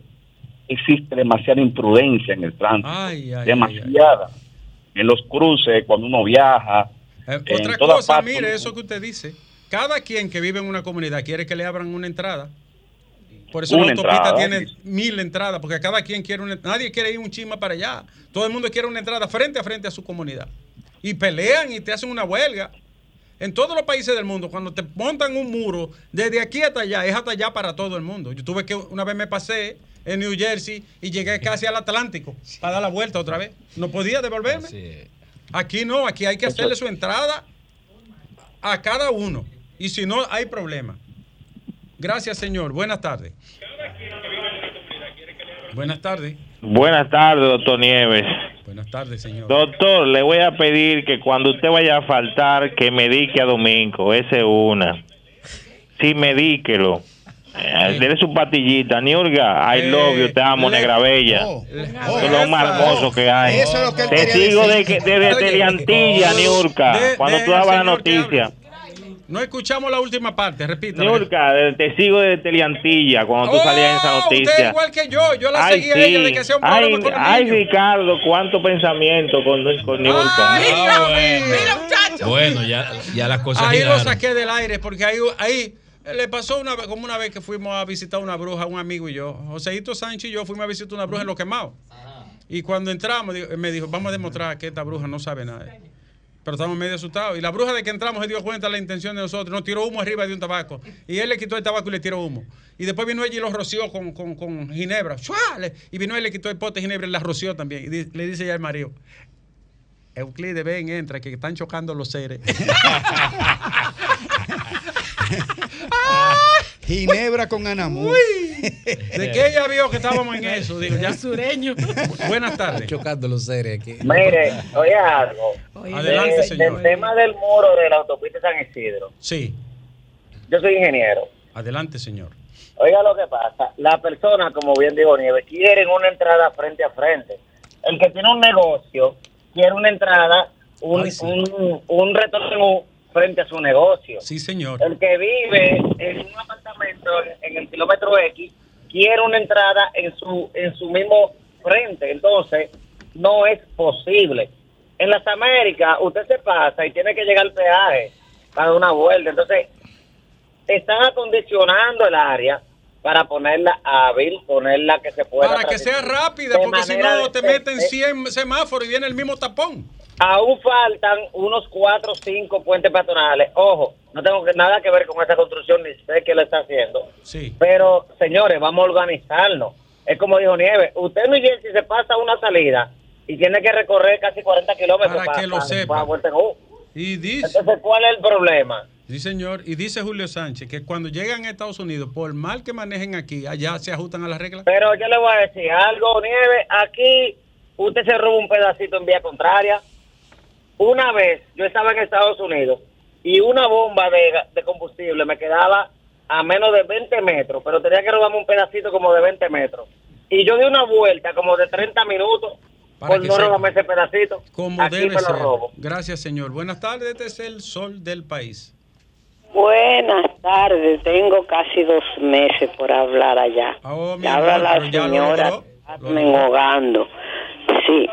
existe demasiada imprudencia en el tránsito. Ay, ay, ay, demasiada. En los cruces, cuando uno viaja. Eh, en otra cosa, mire, uno- eso que usted dice. Cada quien que vive en una comunidad quiere que le abran una entrada. Por eso Una la autopista entrada, tiene sí. mil entradas, porque cada quien quiere una Nadie quiere ir un chisma para allá. Todo el mundo quiere una entrada frente a frente a su comunidad. Y pelean y te hacen una huelga. En todos los países del mundo, cuando te montan un muro, desde aquí hasta allá, es hasta allá para todo el mundo. Yo tuve que, una vez me pasé en New Jersey y llegué casi al Atlántico para dar la vuelta otra vez. No podía devolverme. Aquí no, aquí hay que hacerle su entrada a cada uno. Y si no, hay problema. Gracias, señor. Buenas tardes. Buenas tardes. Buenas tardes, doctor Nieves. Buenas tardes, señor. Doctor, le voy a pedir que cuando usted vaya a faltar, que medique a Domingo. Esa es una. Sí, medíquelo. Eh, Dele su patillita, Niurga. I Eh, love you, te amo, Negra Bella. Oh, es lo más hermoso que hay. Eso es lo que él Te quería sigo de, decir. que- desde Teleantilla, Niurka. De- Cuando tú dabas la noticia. No escuchamos la última parte, repítame. Niurka, de- te sigo desde Teleantilla cuando tú salías en esa Oh, Usted noticia. igual que yo, yo la Ay, seguí a ella de sí. que sea un Ay, con ay. Ricardo, cuánto pensamiento con, con Niurka. Ay, Ah, Dios mío. bueno. Bueno, ya, ya las cosas Ahí lo saqué del aire porque ahí, ahí le pasó una vez, como una vez que fuimos a visitar una bruja, un amigo y yo. Joseito Sánchez y yo fuimos a visitar una bruja en Lo Quemado. Y cuando entramos, me dijo, vamos a demostrar que esta bruja no sabe nada. Pero estábamos medio asustados. Y la bruja de que entramos se dio cuenta de la intención de nosotros. Nos tiró humo arriba de un tabaco. Y él le quitó el tabaco y le tiró humo. Y después vino ella y lo roció con, con, con ginebra. ¡Shua! Le- Y vino él y le quitó el pote de ginebra y la roció también. Y le dice ya al marido, Euclides, ven, entra, que están chocando los seres. Ginebra con Anamú. De que ella vio que estábamos en eso. Digo, ya. Sureño. Buenas tardes. Chocando los seres aquí. Mire, oye algo. Adelante, De- señor. Del tema del muro de la autopista San Isidro. Sí, Yo soy ingeniero. adelante, señor. Oiga lo que pasa. La persona, como bien dijo Nieves, quieren una entrada frente a frente. El que tiene un negocio quiere una entrada, un, Ay, sí. un, un retorno frente a su negocio. Sí, señor. El que vive en un apartamento en el kilómetro X quiere una entrada en su en su mismo frente. Entonces, no es posible. En las Américas, usted se pasa y tiene que llegar al peaje para una vuelta. Entonces, están acondicionando el área para ponerla hábil, ponerla que se pueda. Para que sea rápida, porque si no te meten de- 100 semáforos y viene el mismo tapón. Aún faltan unos cuatro o cinco puentes peatonales. Ojo, no tengo que- nada que ver con esa construcción, ni sé qué lo está haciendo. Sí. Pero, señores, vamos a organizarnos. Es como dijo Nieves, usted New Jersey se pasa una salida y tiene que recorrer casi 40 kilómetros Para que lo sepa. para U. Y dice, Entonces, ¿cuál es el problema? sí, señor. Y dice Julio Sánchez que cuando llegan a Estados Unidos, por mal que manejen aquí, allá se ajustan a las reglas. Pero yo le voy a decir algo, Nieves, aquí usted se roba un pedacito en vía contraria. Una vez yo estaba en Estados Unidos y una bomba de, de combustible me quedaba a menos de 20 metros, pero tenía que robarme un pedacito como de 20 metros. Y yo di una vuelta como de 30 minutos Para por que no robarme ese pedacito. Como aquí debe me lo ser. robo. Gracias, señor. Buenas tardes. Este es el sol del país. Buenas tardes, tengo casi dos meses por hablar allá. Oh, mi Habla amor, la pero ya lo señora logró. Carmen Hogando. Sí,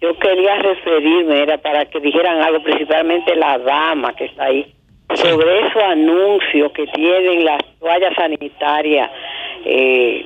yo quería referirme, era para que dijeran algo, principalmente la dama que está ahí, sobre esos anuncios que tienen las toallas sanitarias. Eh,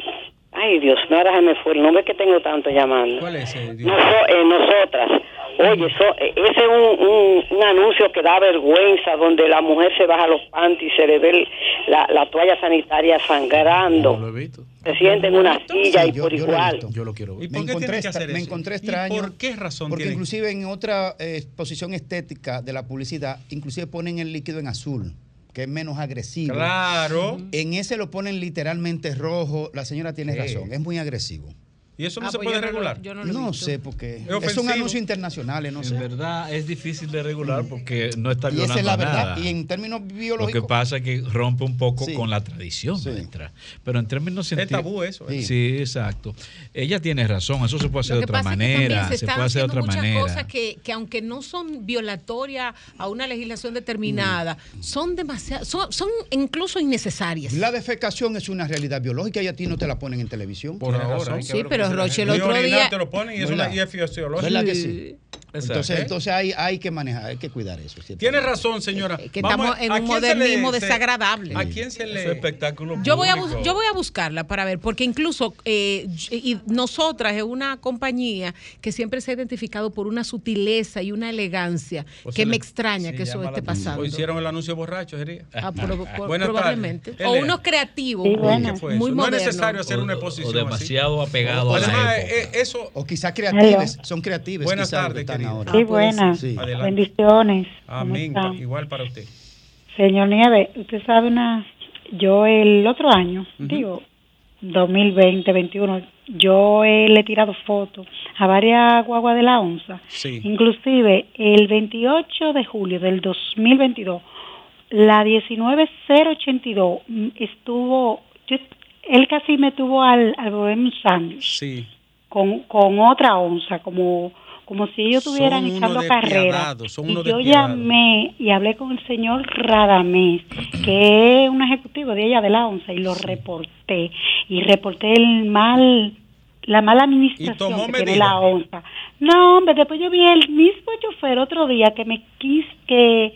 ay, Dios, no, ahora se me fue el nombre que tengo tanto llamando. ¿Cuál es ese? Dios? Noso- eh, nosotras. Oye, eso, eh, ese es un, un, un anuncio que da vergüenza, donde la mujer se baja los panties y se le ve el- la, la toalla sanitaria sangrando. lo he visto. Se sienta en una silla Sí, y yo- por yo igual. Yo lo quiero ¿Y ver. Me por qué encontré, que hacer me encontré ¿Y extraño. por qué razón Porque tienen? inclusive en otra eh, exposición estética de la publicidad, inclusive ponen el líquido en azul, que es menos agresivo. Claro. En ese lo ponen literalmente rojo. La señora tiene Sí. razón, es muy agresivo. ¿Y eso no Ah, se pues puede yo no lo- regular? yo no lo No sé por qué. Es Es un ofensivo. anuncio internacional, no En sé. verdad es difícil de regular porque no está Y violando esa es la verdad. nada. Y en términos Lo que biológicos. pasa es que rompe un poco Sí. con la tradición Sí. nuestra. Pero en términos Es científicos. tabú eso. ¿eh? Sí. Sí, exacto. Ella tiene razón, eso se puede hacer Lo de otra es manera, se, puede hacer de otra muchas manera. cosas que, que aunque no son violatorias a una legislación determinada, son demasiado, son, son incluso innecesarias. La defecación es una realidad biológica y a ti no te la ponen en televisión. Por ahora. razón. Sí, pero la Roche, el otro día- te lo ponen y es una y es fisiológico. ¿Verdad que sí? Exacto. Entonces, entonces hay, hay que manejar, hay que cuidar eso. ¿cierto? Tiene razón, señora. Eh, que Vamos estamos en ¿a un le- modernismo desagradable. ¿A quién se le.? Espectáculo Yo voy, a bus- público. yo voy a buscarla para ver, porque incluso eh, y nosotras es una compañía que siempre se ha identificado por una sutileza y una elegancia O que me le- extraña que eso esté pasando. O hicieron el anuncio borracho, sería. Ah, pro- pro- Buenas probablemente. O unos creativos Sí, muy, buenas. ¿Qué fue muy eso? No es modernos. necesario hacer O- una o exposición demasiado así. apegado a la Además, época. eh, eso. O quizás creatives, son creatives. Buenas tardes, están querida. ahora. Sí, Ah, puede buenas. ser. Sí. Bendiciones. ¿Cómo Amén. Igual para usted. Señor Nieves, usted sabe una... Yo el otro año, digo, 2020, 21, yo eh, le he tirado fotos a varias guaguas de la onza. Sí. Inclusive el 28 de julio del 2022, la 19082 mm, estuvo yo, él casi me tuvo al, al un sándwich Sí. con, con otra onza, como, como si ellos estuvieran echando carrera. Y yo llamé y hablé con el señor Radamés, que es un ejecutivo de ella de la onza, y lo reporté. Y reporté el mal, la mala administración que tiene la onza. No, hombre, después yo vi el mismo chofer otro día que me quis que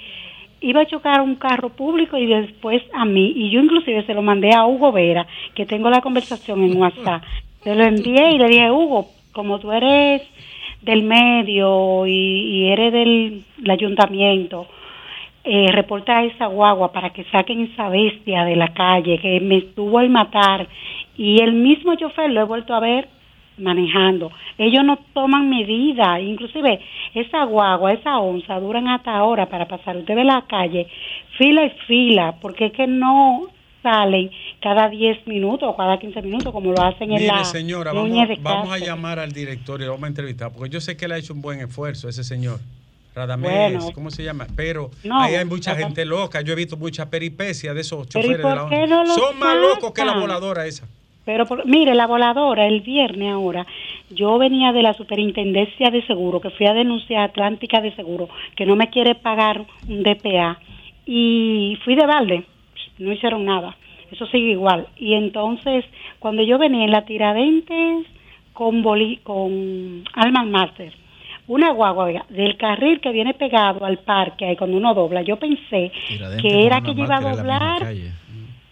iba a chocar un carro público y después a mí. Y yo inclusive se lo mandé a Hugo Vera, que tengo la conversación en WhatsApp. Se lo envié y le dije, Hugo, como tú eres del medio y, eres del, del ayuntamiento, eh, reporta a esa guagua para que saquen esa bestia de la calle que me estuvo al matar. Y el mismo chofer lo he vuelto a ver manejando. Ellos no toman medidas, inclusive esa guagua, esa onza duran hasta ahora para pasar. Usted ve la calle, fila y fila, porque es que no salen cada 10 minutos o cada 15 minutos como lo hacen en Mire, la señora, vamos, a llamar al director y lo vamos a entrevistar, porque yo sé que él ha hecho un buen esfuerzo, ese señor. Radamés, Bueno. ¿cómo se llama? Pero No, ahí hay mucha gente loca. Yo he visto mucha peripecia de esos Pero ¿y choferes de la no lo Son más locos que la voladora esa. Pero por- mire, la voladora, el viernes ahora, yo venía de la superintendencia de seguro, que fui a denunciar a Atlántica de Seguro, que no me quiere pagar un DPA, y fui de balde, no hicieron nada, eso sigue igual. Y entonces, cuando yo venía en la Tiradentes con, boli, con Alman Master, una guagua oiga, del carril que viene pegado al parque, ahí cuando uno dobla, yo pensé que era que yo iba a doblar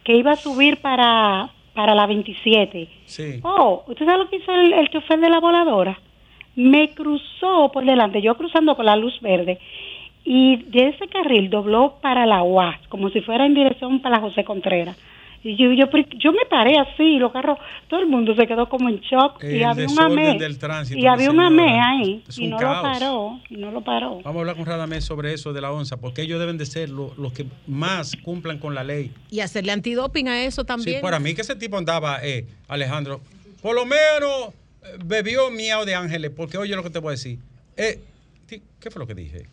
que iba a subir para, para la 27. Sí. Oh, ¿usted sabe lo que hizo el, el chofer de la voladora? Me cruzó por delante, yo cruzando con la luz verde, y de ese carril dobló para la UAS, como si fuera en dirección para José Contreras. Y yo, yo, yo me paré así, y los carros, todo el mundo se quedó como en shock, y había un amé, del tránsito, y había un amé ahí, Es y un no caos. lo paró, y no lo paró. Vamos a hablar con Radamés sobre eso de la onza, porque ellos deben de ser lo- los que más cumplan con la ley. Y hacerle antidoping a eso también. Sí, para mí que ese tipo andaba, eh, Alejandro, por lo menos eh, bebió miau de ángeles, porque oye lo que te voy a decir. Eh, ¿Qué fue lo que dije?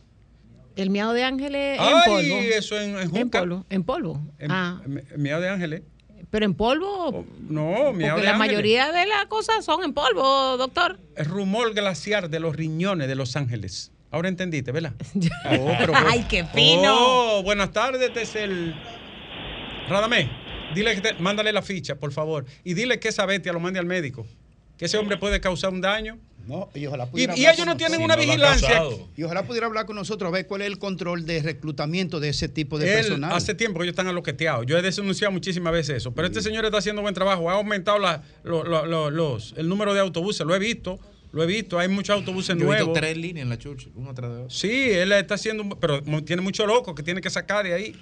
El miau de ángeles en Ay, polvo. eso en, en En polvo. En polvo. En- ah, mi- Miau de ángeles. pero en polvo. No, miau Porque de la ángeles. mayoría de las cosas son en polvo, doctor. El rumor glaciar de los riñones de Los Ángeles. Ahora entendiste, ¿verdad? Oh, pero- Ay, qué fino. Oh, buenas tardes, este es el. Radamés, dile que te- mándale la ficha, por favor. Y dile que esa bestia lo mande al médico. Que ese hombre puede causar un daño. No, y ojalá Y, y ellos no tienen una vigilancia. Y ojalá pudiera hablar con nosotros a ver cuál es el control de reclutamiento de ese tipo de Él, personal. hace tiempo que ellos están aloqueteados. Yo he denunciado muchísimas veces eso. Pero este señor está haciendo buen trabajo. Ha aumentado la- lo- lo- lo- los, el número de autobuses. Lo he visto. Lo he visto. Hay muchos autobuses Yo he visto nuevos. tres líneas en la church, uno tras de otro. Sí, él está haciendo. Pero tiene mucho loco que tiene que sacar de ahí.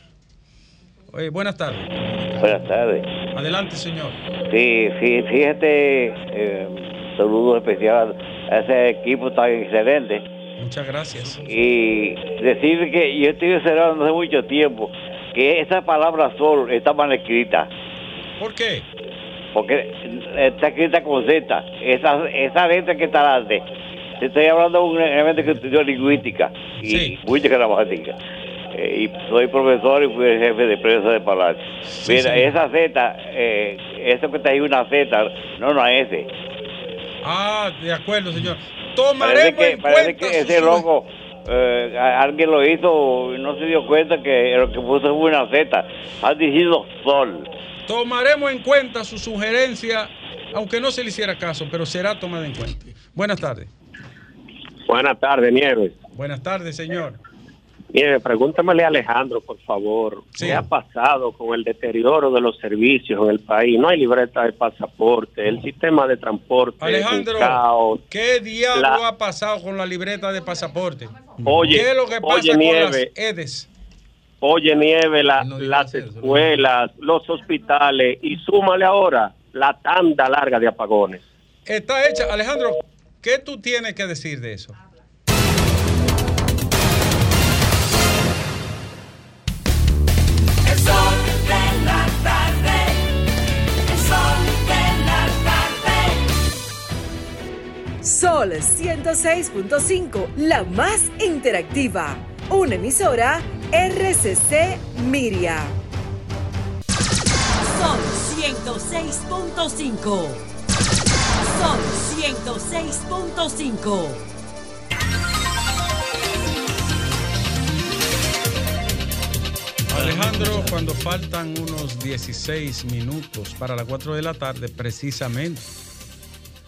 Oye, buenas tardes. Buenas tardes. Adelante, señor. Sí, sí, fíjate, eh, saludo especial ese equipo tan excelente. Muchas gracias. Y decir que yo estoy observando hace mucho tiempo que esa palabra sol está mal escrita, ¿Por qué? porque está escrita con Z. Esa, esa letra que está adelante. Te estoy hablando de un elemento que estudió lingüística y mucha gramática. Eh, y soy profesor y fui el jefe de prensa de Palacio. Sí, Mira, esa Z, eh, eso que está ahí una Z, no una S. Ah, de acuerdo, señor. Parece Tomaremos que, en parece cuenta que ese su- loco, eh, alguien lo hizo y no se dio cuenta que lo que puso fue una Z. Ha dicho sol. Tomaremos en cuenta su sugerencia, aunque no se le hiciera caso, pero será tomada en cuenta. Buenas tardes. Buenas tardes, Nieves. Buenas tardes, señor. Nieves, pregúntamele a Alejandro, por favor. ¿Qué ha pasado con el deterioro de los servicios en el país? No hay libreta de pasaporte, el sistema de transporte Alejandro, caos. ¿qué diablo La- ha pasado con la libreta de pasaporte? Oye, ¿Qué es lo que pasa oye, con Nieve. las EDES? Oye, Nieves, la- las escuelas, los hospitales y súmale ahora la tanda larga de apagones. Está hecha. Alejandro, ¿qué tú tienes que decir de eso? Sol 106.5, la más interactiva. Una emisora RCC Miria. Sol 106.5. Sol 106.5. Alejandro, cuando faltan unos 16 minutos para las 4 de la tarde, precisamente,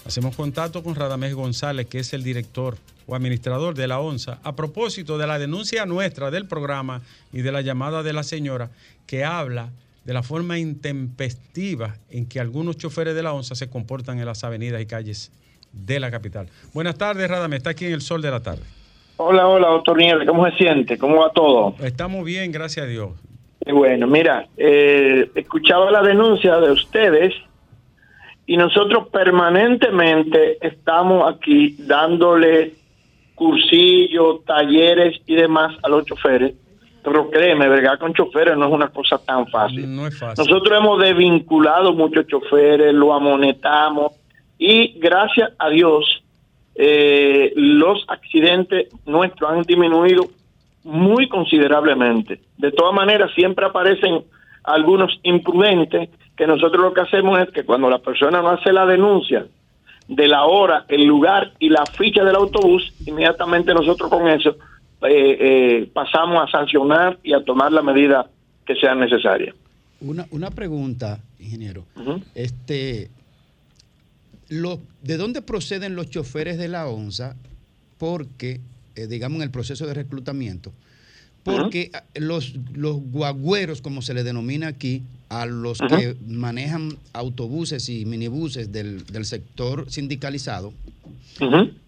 hacemos contacto con Radamés González, que es el director o administrador de la ONSA, a propósito de la denuncia nuestra del programa y de la llamada de la señora que habla de la forma intempestiva en que algunos choferes de la ONSA se comportan en las avenidas y calles de la capital. Buenas tardes, Radamés, está aquí en el sol de la tarde. Hola, hola, doctor Nieves, ¿cómo se siente? ¿Cómo va todo? Estamos bien, gracias a Dios. Bueno, mira, eh, escuchaba la denuncia de ustedes y nosotros permanentemente estamos aquí dándole cursillos, talleres y demás a los choferes. Pero créeme, ¿verdad? Con choferes no es una cosa tan fácil. No es fácil. Nosotros hemos desvinculado muchos choferes, lo amonetamos y gracias a Dios eh, los accidentes nuestros han disminuido muy considerablemente. De todas maneras, siempre aparecen algunos imprudentes que nosotros lo que hacemos es que cuando la persona no hace la denuncia de la hora, el lugar y la ficha del autobús, inmediatamente nosotros con eso eh, eh, pasamos a sancionar y a tomar la medida que sea necesaria. Una, una pregunta, ingeniero. Este, lo- ¿De dónde proceden los choferes de la ONSA? Porque, eh, digamos, en el proceso de reclutamiento, porque los, los guagüeros, como se les denomina aquí, a los Ajá. que manejan autobuses y minibuses del, del sector sindicalizado,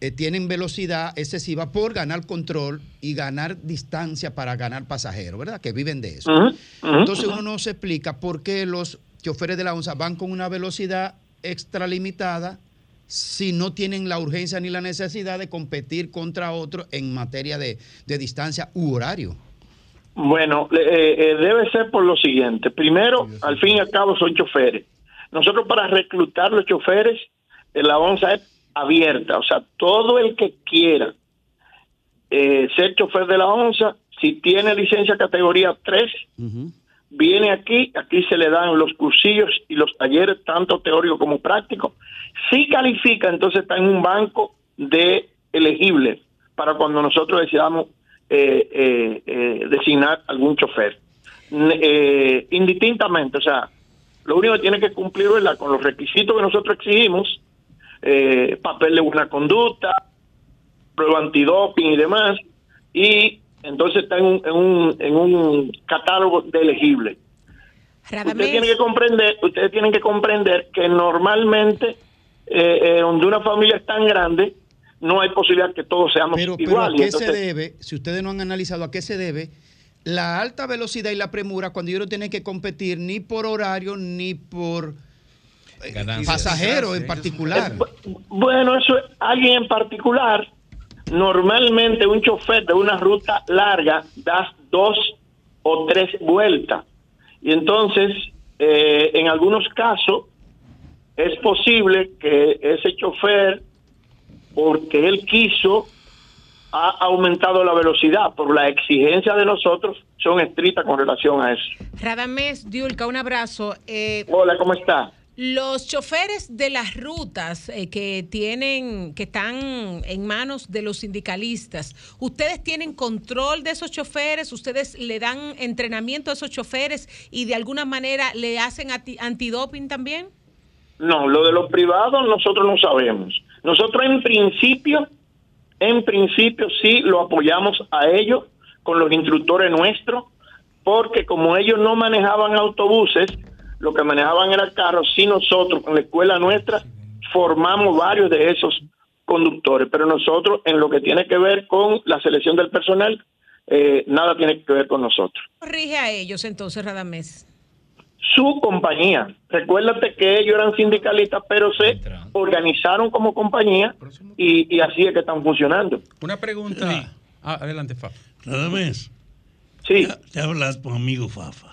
eh, tienen velocidad excesiva por ganar control y ganar distancia para ganar pasajeros, ¿verdad? Que viven de eso. Entonces uno no se explica por qué los choferes de la ONSA van con una velocidad extralimitada si no tienen la urgencia ni la necesidad de competir contra otros en materia de, de distancia u horario. Bueno, eh, eh, debe ser por lo siguiente. Primero, al fin y al cabo son choferes. Nosotros para reclutar los choferes, eh, la ONSA es abierta. O sea, todo el que quiera eh, ser chofer de la ONSA, si tiene licencia categoría 3, viene aquí, aquí se le dan los cursillos y los talleres, tanto teóricos como prácticos. Si califica, entonces está en un banco de elegibles para cuando nosotros decidamos eh, eh, eh, designar algún chofer. Eh, indistintamente, o sea, lo único que tiene que cumplir ¿verdad? con los requisitos que nosotros exigimos, eh, papel de buena conducta, prueba antidoping y demás, y entonces está en un, en un, en un catálogo de elegibles. Ustedes tienen que comprender, ustedes tienen que comprender que normalmente eh, eh, donde una familia es tan grande, no hay posibilidad que todos seamos Pero, pero ¿a iguales. qué Entonces, se debe, si ustedes no han analizado a qué se debe la alta velocidad y la premura cuando ellos no tienen que competir ni por horario ni por eh, Ganancias. pasajero en particular? Bueno, eso es alguien en particular. Normalmente un chofer de una ruta larga da dos o tres vueltas. Y entonces, eh, en algunos casos, es posible que ese chofer, porque él quiso, ha aumentado la velocidad, por la exigencia de nosotros son estrictas con relación a eso. Radamés Diulca, un abrazo. Eh, Hola, ¿cómo está? Los choferes de las rutas eh, que tienen, que están en manos de los sindicalistas, ¿ustedes tienen control de esos choferes? ¿Ustedes le dan entrenamiento a esos choferes y de alguna manera le hacen anti- antidoping también? No, lo de los privados nosotros no sabemos. Nosotros en principio, en principio sí lo apoyamos a ellos con los instructores nuestros, porque como ellos no manejaban autobuses, lo que manejaban era carros, sí nosotros con la escuela nuestra formamos varios de esos conductores, pero nosotros en lo que tiene que ver con la selección del personal, eh, nada tiene que ver con nosotros. Rige a ellos entonces, Radamés. Su compañía. Recuérdate que ellos eran sindicalistas, pero se organizaron como compañía y, y así es que están funcionando. Una pregunta. Ah, adelante, Fab. Radamés. Sí. Te hablas tu amigo Fafa.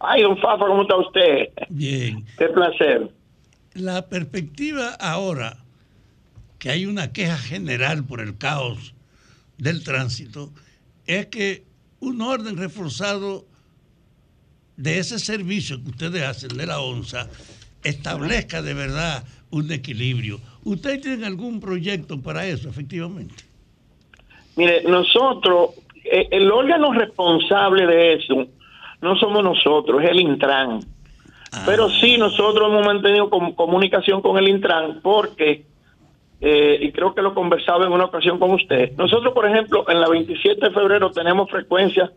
Ay, don Fafa, ¿cómo está usted? Bien. Qué placer. La perspectiva ahora que hay una queja general por el caos del tránsito es que un orden reforzado de ese servicio que ustedes hacen de la ONSA establezca de verdad un equilibrio. ¿Ustedes tienen algún proyecto para eso, efectivamente? Mire, nosotros, eh, el órgano responsable de eso no somos nosotros, es el Intran. Pero sí nosotros hemos mantenido com- comunicación con el Intran porque, eh, y creo que lo conversaba en una ocasión con usted, nosotros, por ejemplo, en la 27 de febrero tenemos frecuencia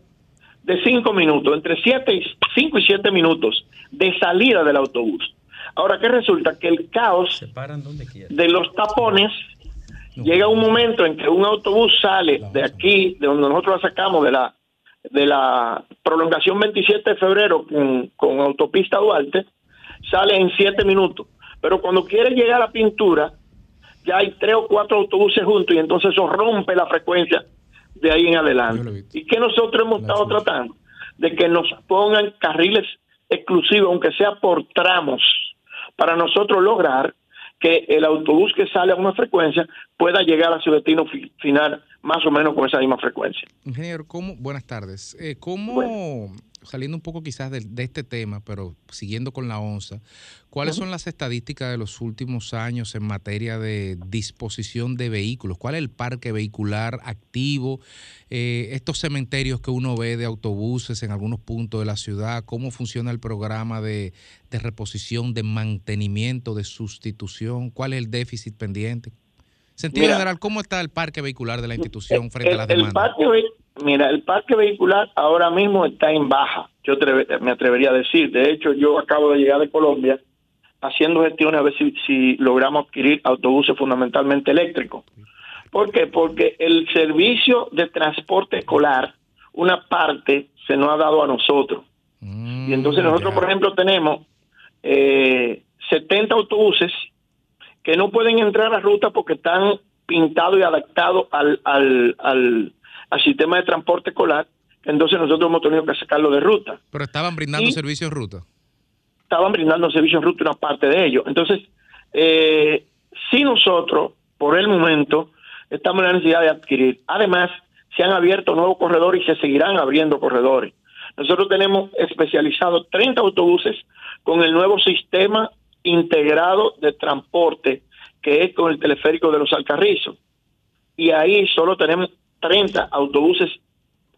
de 5 minutos, entre 7 y 5 y 7 minutos de salida del autobús. Ahora, ¿qué resulta? Que el caos de los tapones llega un momento en que un autobús sale de aquí, de donde nosotros la sacamos, de la de la prolongación 27 de febrero con, con autopista Duarte, sale en 7 minutos. Pero cuando quiere llegar a la pintura, ya hay tres o cuatro autobuses juntos y entonces eso rompe la frecuencia de ahí en adelante. ¿Y que nosotros hemos estado tratando? De que nos pongan carriles exclusivos, aunque sea por tramos, para nosotros lograr que el autobús que sale a una frecuencia pueda llegar a su destino fi- final más o menos con esa misma frecuencia. Ingeniero, ¿cómo? Buenas tardes. Eh, ¿Cómo, saliendo un poco quizás de, de este tema, pero siguiendo con la ONSA, cuáles son las estadísticas de los últimos años en materia de disposición de vehículos? ¿Cuál es el parque vehicular activo? Eh, estos cementerios que uno ve de autobuses en algunos puntos de la ciudad, ¿cómo funciona el programa de, de reposición, de mantenimiento, de sustitución? ¿Cuál es el déficit pendiente? Sentido Mira, general, ¿cómo está el parque vehicular de la institución frente a las el, el demandas? parque, mira, el parque vehicular ahora mismo está en baja, yo me atrevería a decir. De hecho, yo acabo de llegar de Colombia haciendo gestiones a ver si, si logramos adquirir autobuses fundamentalmente eléctricos. ¿Por qué? Porque el servicio de transporte escolar, una parte se nos ha dado a nosotros. y entonces nosotros, por ejemplo, tenemos eh, 70 autobuses que no pueden entrar a ruta porque están pintados y adaptados al, al, al, al sistema de transporte escolar. Entonces nosotros hemos tenido que sacarlo de ruta. Pero estaban brindando Y- servicio en ruta. Estaban brindando servicio en ruta una parte de ellos. Entonces, eh, si nosotros, por el momento, estamos en la necesidad de adquirir. Además, se han abierto nuevos corredores y se seguirán abriendo corredores. Nosotros tenemos especializados 30 autobuses con el nuevo sistema integrado de transporte que es con el teleférico de los Alcarrizos. Y ahí solo tenemos 30 autobuses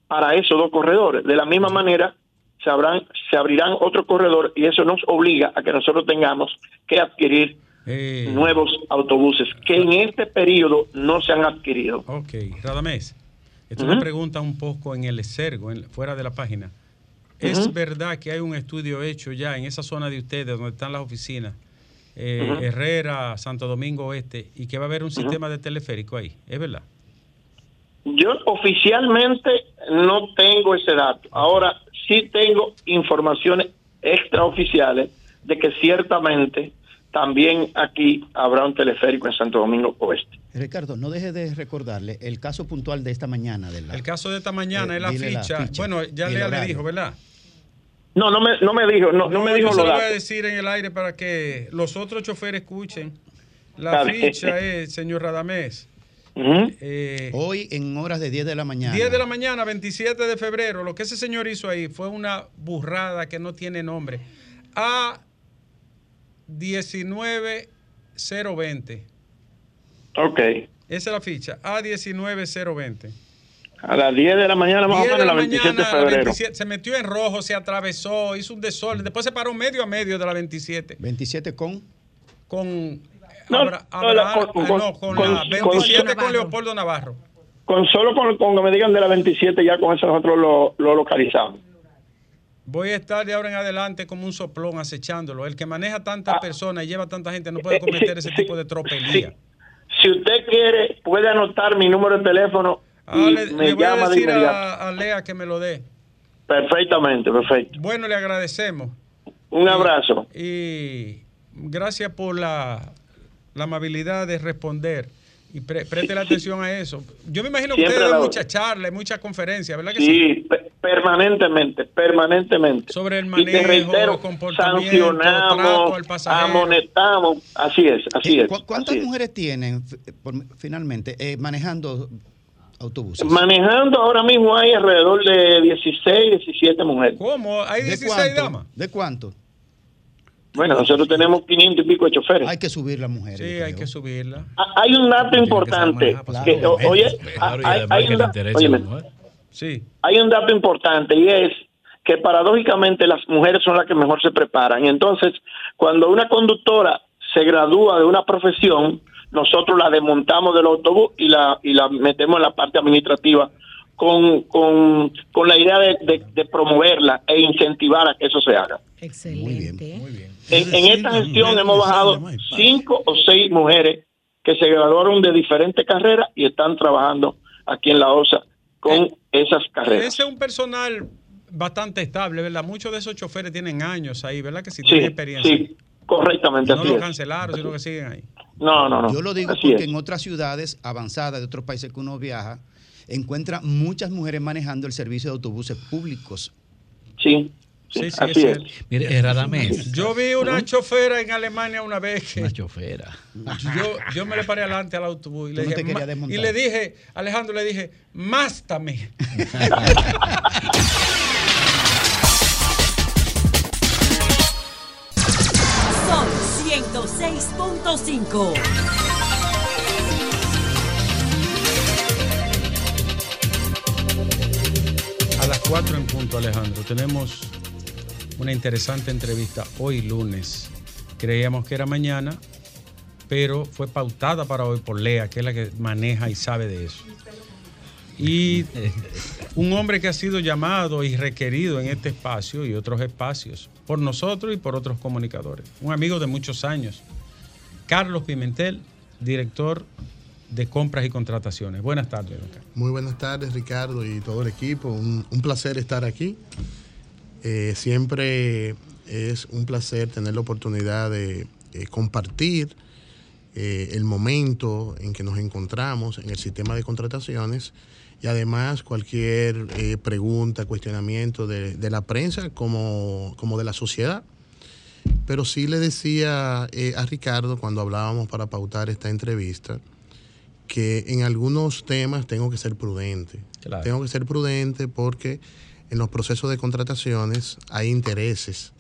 para esos dos corredores. De la misma manera, se, habrán, se abrirán otros corredores y eso nos obliga a que nosotros tengamos que adquirir nuevos autobuses que en este periodo no se han adquirido. Ok, Radamés, esta es una pregunta un poco en el exergo, en- fuera de la página. ¿Es verdad que hay un estudio hecho ya en esa zona de ustedes, donde están las oficinas, eh. Herrera, Santo Domingo Oeste, y que va a haber un sistema de teleférico ahí? ¿Es verdad? Yo oficialmente no tengo ese dato. Ahora sí tengo informaciones extraoficiales de que ciertamente también aquí habrá un teleférico en Santo Domingo Oeste. Ricardo, no deje de recordarle el caso puntual de esta mañana. De la, El caso de esta mañana Eh, es la ficha. Bueno, ya Lea le dijo, ¿verdad? No, no me, no me dijo, no, no me dijo lo voy a decir en el aire para que los otros choferes escuchen. La ficha es, señor Radamés, eh, Hoy en horas de 10 de la mañana. 10 de la mañana, 27 de febrero, lo que ese señor hizo ahí fue una burrada que no tiene nombre. A 19020. Ok. Esa es la ficha. A 19020. A las 10 de la mañana más o 10 menos, de la la 27 de mañana, la febrero. 27, se metió en rojo, se atravesó, hizo un desorden. Después se paró medio a medio de la 27. 27 con. Con. No, Abra- no, con- ah, con- no, con con- la con- 27 con Leopoldo Navarro. Con solo con, con que me digan de la 27, ya con eso nosotros lo, lo localizamos. Voy a estar de ahora en adelante como un soplón acechándolo. El que maneja tantas personas y lleva tanta gente no puede cometer ese tipo de tropelía. Si usted quiere, puede anotar mi número de teléfono y Ah, le, me le voy a llama de decir inmediato. a, a Lea que me lo dé. Perfectamente, perfecto. Bueno, le agradecemos. Un abrazo. Y gracias por la, la amabilidad de responder. Y pre, preste la atención a eso. Yo me imagino que ustedes dan muchas charlas, muchas conferencias, ¿verdad que sí? Sí, pe- permanentemente, permanentemente. Sobre el Y manejo, reitero, comportamiento, trato sancionamos, al pasajero. amonestamos, así es, así es. ¿Cu- ¿Cuántas así es. mujeres tienen finalmente eh, manejando autobuses. Manejando ahora mismo hay alrededor de 16, 17 mujeres. ¿Cómo? ¿Hay ¿De 16 cuánto? damas? ¿De cuánto? Bueno, nosotros tenemos 500 y pico de choferes. Hay que subir las mujeres. Sí, hay que subirla. Ah, Hay un dato importante. que, oye, hay, un dato importante y es que paradójicamente las mujeres son las que mejor se preparan. Y entonces, cuando una conductora se gradúa de una profesión, nosotros la desmontamos del autobús y la, y la metemos en la parte administrativa con, con, con la idea de, de- de promoverla e incentivar a que eso se haga. Excelente. En, en esta gestión hemos bajado cinco o seis mujeres que se graduaron de diferentes carreras y están trabajando aquí en la OSA con esas carreras. Ese es un personal bastante estable, ¿verdad? Muchos de esos choferes tienen años ahí, ¿verdad? Que sí, Sí, tienen experiencia. sí, correctamente, No así lo es. cancelaron, sino que siguen ahí. No, no, no. Yo lo digo Así porque es. en otras ciudades avanzadas de otros países que uno viaja, encuentra muchas mujeres manejando el servicio de autobuses públicos. Sí, Sí, sí, así es es. Mire, Radamés. Yo vi una chofera en Alemania una vez que Una chofera. yo, yo me le paré adelante al autobús y le, no dije, desmontar. y le dije, Alejandro, le dije, mástame. Son 106.5. A las 4 en punto, Alejandro, tenemos una interesante entrevista hoy lunes. Creíamos que era mañana, pero fue pautada para hoy por Lea, que es la que maneja y sabe de eso. Y un hombre que ha sido llamado y requerido en este espacio y otros espacios por nosotros y por otros comunicadores. Un amigo de muchos años, Carlos Pimentel, director de compras y contrataciones. Buenas tardes, don Carlos. Muy buenas tardes, Ricardo y todo el equipo. Un, un placer estar aquí. Eh, siempre es un placer tener la oportunidad de eh, compartir eh, el momento en que nos encontramos en el sistema de contrataciones y además cualquier eh, pregunta, cuestionamiento de, de la prensa como, como de la sociedad. Pero sí le decía eh, a Ricardo cuando hablábamos para pautar esta entrevista que en algunos temas tengo que ser prudente. Claro. Tengo que ser prudente porque en los procesos de contrataciones hay intereses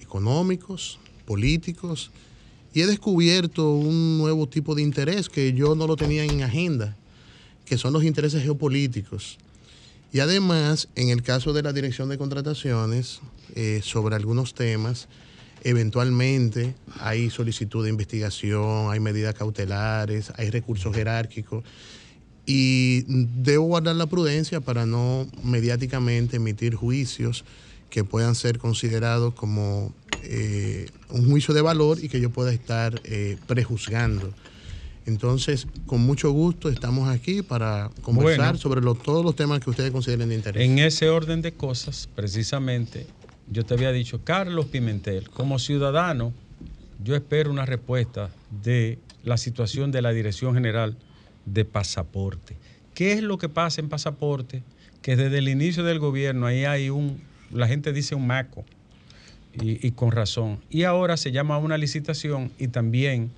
económicos, políticos, y he descubierto un nuevo tipo de interés que yo no lo tenía en agenda, que son los intereses geopolíticos. Y además, en el caso de la dirección de contrataciones, eh, sobre algunos temas, eventualmente hay solicitud de investigación, hay medidas cautelares, hay recursos jerárquicos. Y debo guardar la prudencia para no mediáticamente emitir juicios que puedan ser considerados como eh, un juicio de valor y que yo pueda estar eh, prejuzgando. Entonces, con mucho gusto estamos aquí para conversar Bueno. sobre lo- todos los temas que ustedes consideren de interés. En ese orden de cosas, precisamente, yo te había dicho, Carlos Pimentel, como ciudadano, yo espero una respuesta de la situación de la Dirección General de Pasaporte. ¿Qué es lo que pasa en Pasaporte? Que desde el inicio del gobierno ahí hay un, la gente dice un maco, y, y con razón. Y ahora se llama a una licitación y también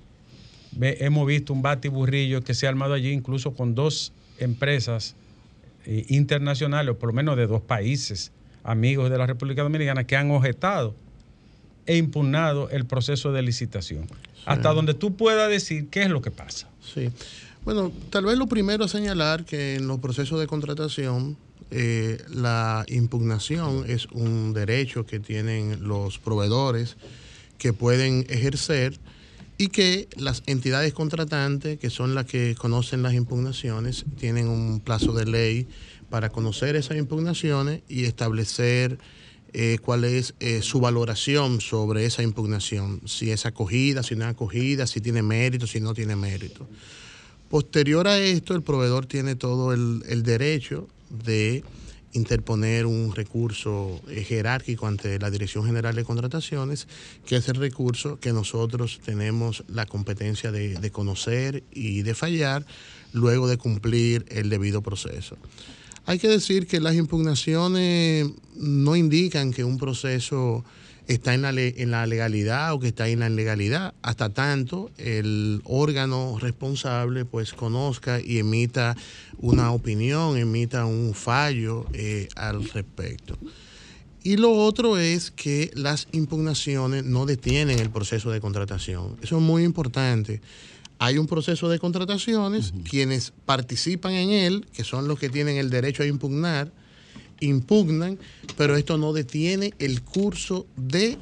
ve- hemos visto un batiburrillo que se ha armado allí incluso con dos empresas eh, internacionales, o por lo menos de dos países amigos de la República Dominicana, que han objetado e impugnado el proceso de licitación. Hasta donde tú puedas decir qué es lo que pasa. Sí. Bueno, tal vez lo primero es señalar que en los procesos de contratación eh, la impugnación es un derecho que tienen los proveedores que pueden ejercer y que las entidades contratantes, que son las que conocen las impugnaciones, tienen un plazo de ley para conocer esas impugnaciones y establecer eh, cuál es eh, su valoración sobre esa impugnación, si es acogida, si no es acogida, si tiene mérito, si no tiene mérito. Posterior a esto, el proveedor tiene todo el, derecho de interponer un recurso jerárquico ante la Dirección General de Contrataciones, que es el recurso que nosotros tenemos la competencia de conocer y de fallar luego de cumplir el debido proceso. Hay que decir que las impugnaciones no indican que un proceso está en la, en la legalidad o que está en la ilegalidad, hasta tanto el órgano responsable pues conozca y emita una opinión, emita un fallo eh, al respecto. Y lo otro es que las impugnaciones no detienen el proceso de contratación. Eso es muy importante. Hay un proceso de contrataciones, quienes participan en él, que son los que tienen el derecho a impugnar, impugnan, pero esto no detiene el curso de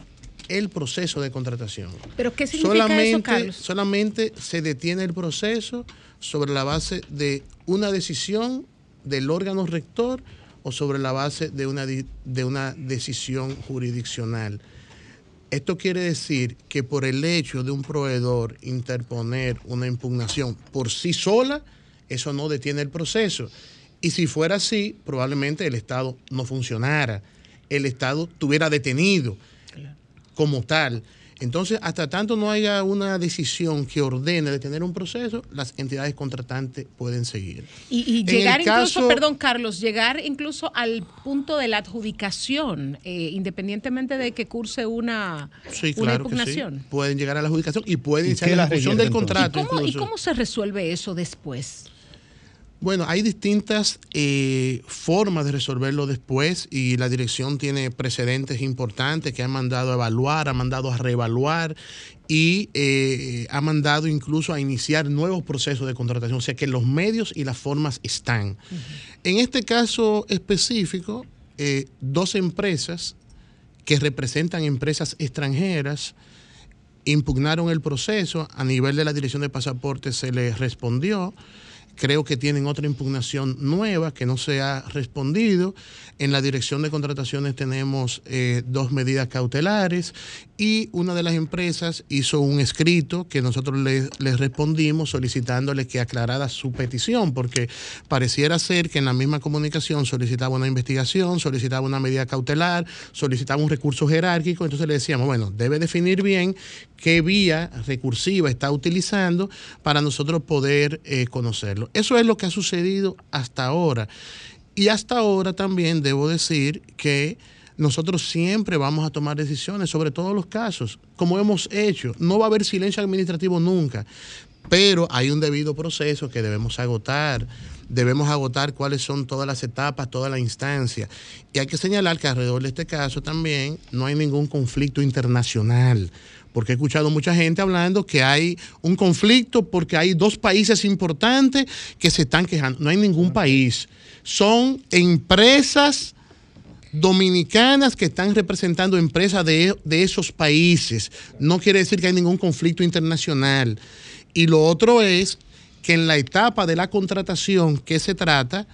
el proceso de contratación. ¿Pero qué significa solamente, eso, Carlos? solamente se detiene el proceso sobre la base de una decisión del órgano rector o sobre la base de una, de una decisión jurisdiccional. Esto quiere decir que por el hecho de un proveedor interponer una impugnación por sí sola, eso no detiene el proceso. Y si fuera así, probablemente el Estado no funcionara, el Estado estuviera detenido como tal. Entonces, hasta tanto no haya una decisión que ordene detener un proceso, las entidades contratantes pueden seguir. Y, y En llegar el incluso, caso- perdón Carlos, llegar incluso al punto de la adjudicación, eh, independientemente de que curse una, Sí, una claro que sí. impugnación. Pueden llegar a la adjudicación y pueden ¿Y iniciar la ejecución del contrato. ¿Y cómo, ¿Y incluso. cómo se resuelve eso después? Bueno, hay distintas eh, formas de resolverlo después y la dirección tiene precedentes importantes que ha mandado a evaluar, ha mandado a reevaluar y eh, ha mandado incluso a iniciar nuevos procesos de contratación. O sea que los medios y las formas están. En este caso específico, eh, dos empresas que representan empresas extranjeras impugnaron el proceso. A nivel de la dirección de pasaportes se les respondió. Creo que tienen otra impugnación nueva que no se ha respondido. En la dirección de contrataciones tenemos eh, dos medidas cautelares y una de las empresas hizo un escrito que nosotros le- les respondimos solicitándole que aclarara su petición, porque pareciera ser que en la misma comunicación solicitaba una investigación, solicitaba una medida cautelar, solicitaba un recurso jerárquico, entonces le decíamos, bueno, debe definir bien qué vía recursiva está utilizando para nosotros poder eh, conocerlo. Eso es lo que ha sucedido hasta ahora. Y hasta ahora también debo decir que nosotros siempre vamos a tomar decisiones sobre todos los casos, como hemos hecho. No va a haber silencio administrativo nunca, pero hay un debido proceso que debemos agotar. Debemos agotar cuáles son todas las etapas, toda la instancia. Y hay que señalar que alrededor de este caso también no hay ningún conflicto internacional porque he escuchado mucha gente hablando que hay un conflicto porque hay dos países importantes que se están quejando. No hay ningún país. Son empresas dominicanas que están representando empresas de, de esos países. No quiere decir que hay ningún conflicto internacional. Y lo otro es que en la etapa de la contratación que se trata,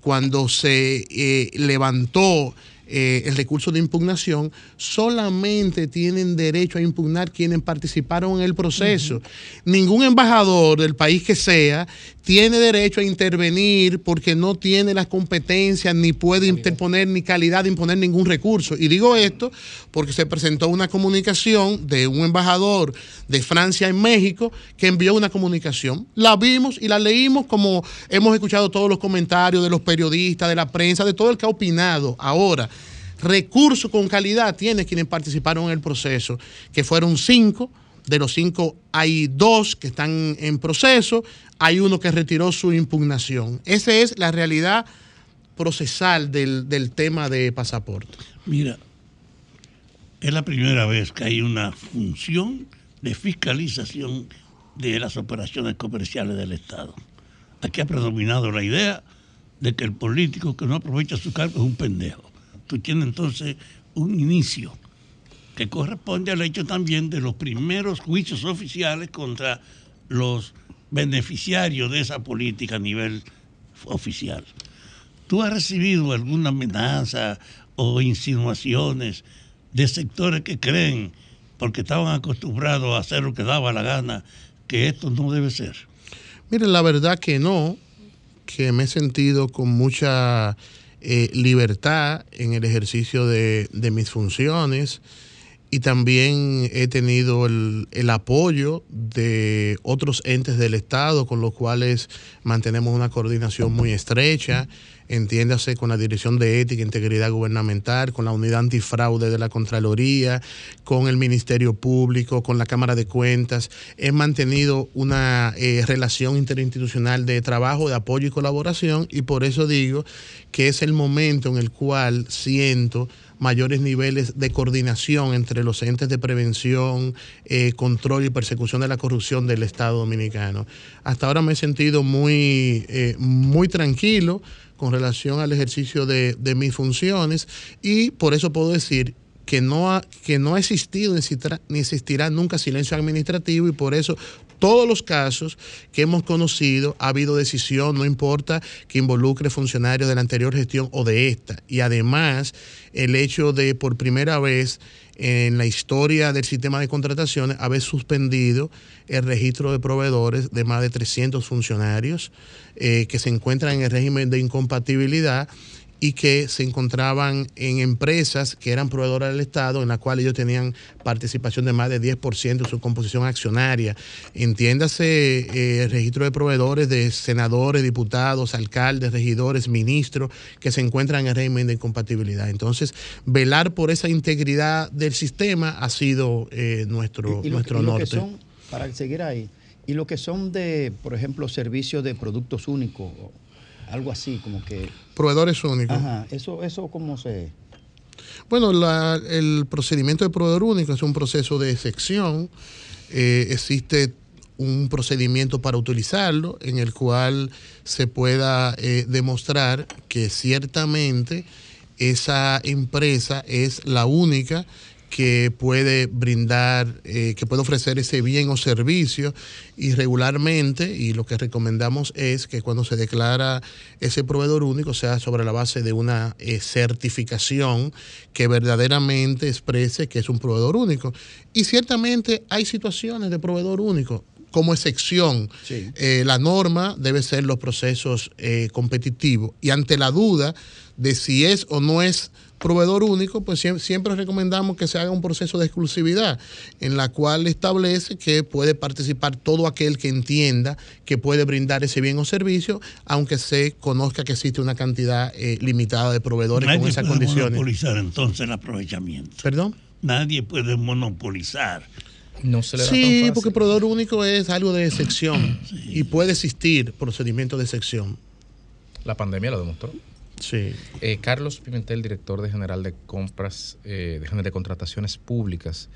cuando se eh, levantó eh, el recurso de impugnación, solamente tienen derecho a impugnar quienes participaron en el proceso. Ningún embajador del país que sea tiene derecho a intervenir porque no tiene las competencias ni puede interponer ni calidad de imponer ningún recurso. Y digo esto porque se presentó una comunicación de un embajador de Francia en México que envió una comunicación. La vimos y la leímos como hemos escuchado todos los comentarios de los periodistas, de la prensa, de todo el que ha opinado. Ahora, recursos con calidad tiene quienes participaron en el proceso, que fueron cinco. De los cinco hay dos que están en proceso, hay uno que retiró su impugnación. Esa es la realidad procesal del, del tema de pasaporte. Mira, es la primera vez que hay una función de fiscalización de las operaciones comerciales del Estado. Aquí ha predominado la idea de que el político que no aprovecha su cargo es un pendejo. Tú tienes entonces un inicio que corresponde al hecho también de los primeros juicios oficiales contra los beneficiarios de esa política a nivel oficial. ¿Tú has recibido alguna amenaza o insinuaciones de sectores que creen, porque estaban acostumbrados a hacer lo que daba la gana, que esto no debe ser? Miren, la verdad que no, que me he sentido con mucha eh, libertad en el ejercicio de mis funciones y también he tenido el, el apoyo de otros entes del Estado con los cuales mantenemos una coordinación muy estrecha entiéndase con la Dirección de Ética e Integridad Gubernamental, con la Unidad Antifraude de la Contraloría, con el Ministerio Público, con la Cámara de Cuentas. He mantenido una eh, relación interinstitucional de trabajo, de apoyo y colaboración y por eso digo que es el momento en el cual siento mayores niveles de coordinación entre los entes de prevención, eh, control y persecución de la corrupción del Estado Dominicano. Hasta ahora me he sentido muy, eh, muy tranquilo con relación al ejercicio de, de mis funciones y por eso puedo decir que no ha, que no ha existido ni existirá, nunca silencio administrativo y por eso todos los casos que hemos conocido ha habido decisión, no importa que involucre funcionarios de la anterior gestión o de esta. Y además, el hecho de por primera vez en la historia del sistema de contrataciones haber suspendido el registro de proveedores de más de 300 funcionarios eh, que se encuentran en el régimen de incompatibilidad y que se encontraban en empresas que eran proveedoras del Estado, en las cuales ellos tenían participación de más de 10% de su composición accionaria. Entiéndase eh, el registro de proveedores de senadores, diputados, alcaldes, regidores, ministros, que se encuentran en el régimen de incompatibilidad. Entonces, velar por esa integridad del sistema ha sido eh, nuestro, Y- y lo nuestro y lo que norte. son, para seguir ahí, y lo que son de, por ejemplo, servicios de productos únicos, algo así, como que... Proveedores únicos. Ajá, eso, eso cómo se... Bueno, la- el procedimiento de proveedor único es un proceso de sección. Eh, existe un procedimiento para utilizarlo en el cual se pueda eh, demostrar que ciertamente esa empresa es la única que puede brindar, eh, que puede ofrecer ese bien o servicio y regularmente, y lo que recomendamos es que cuando se declara ese proveedor único sea sobre la base de una eh, certificación que verdaderamente exprese que es un proveedor único. Y ciertamente hay situaciones de proveedor único. Como excepción, eh, la norma debe ser los procesos eh, competitivos. Y ante la duda de si es o no es proveedor único, pues siem- siempre recomendamos que se haga un proceso de exclusividad en la cual establece que puede participar todo aquel que entienda que puede brindar ese bien o servicio, aunque se conozca que existe una cantidad eh, limitada de proveedores Nadie con esas puede condiciones. monopolizar entonces el aprovechamiento. ¿Perdón? Nadie puede monopolizar. No se le da tan Sí, fácil. porque proveedor único es algo de excepción y puede existir procedimiento de excepción. La pandemia lo demostró. Sí. Eh, Carlos Pimentel, director de General de Compras, eh, de, de Contrataciones Públicas,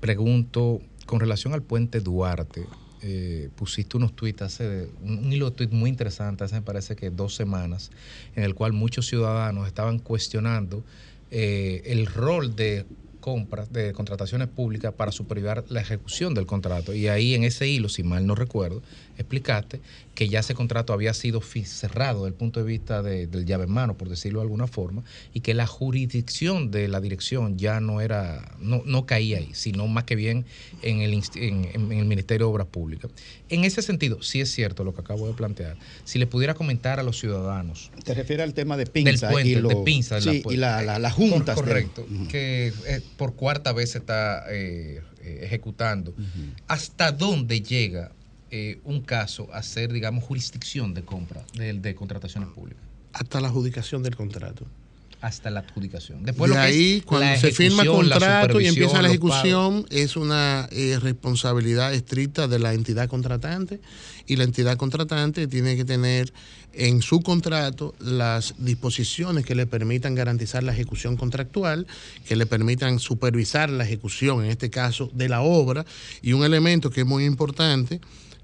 pregunto, con relación al puente Duarte, eh, pusiste unos tweets hace, un, un hilo de tweet muy interesante, hace me parece que dos semanas, en el cual muchos ciudadanos estaban cuestionando eh, el rol de compras, de contrataciones públicas para supervisar la ejecución del contrato. Y ahí en ese hilo, si mal no recuerdo, explicaste que ya ese contrato había sido cerrado desde el punto de vista de- del llave en mano, por decirlo de alguna forma, y que la jurisdicción de la dirección ya no era, no, no caía ahí, sino más que bien en el, en, en el Ministerio de Obras Públicas. En ese sentido, sí es cierto lo que acabo de plantear. Si le pudiera comentar a los ciudadanos Te refiere al tema de del pinza puente, y, de lo- pinza, de sí, pu- y la, la- del- Correcto, que eh, por cuarta vez se está eh, eh, ejecutando. ¿Hasta dónde llega eh, un caso a ser, digamos, jurisdicción de compra, de, de contrataciones públicas? Hasta la adjudicación del contrato. Hasta la adjudicación. Después de lo que es ahí, cuando se firma contrato y empieza la ejecución, es una eh, responsabilidad estricta de la entidad contratante y la entidad contratante tiene que tener en su contrato las disposiciones que le permitan garantizar la ejecución contractual, que le permitan supervisar la ejecución, en este caso, de la obra, y un elemento que es muy importante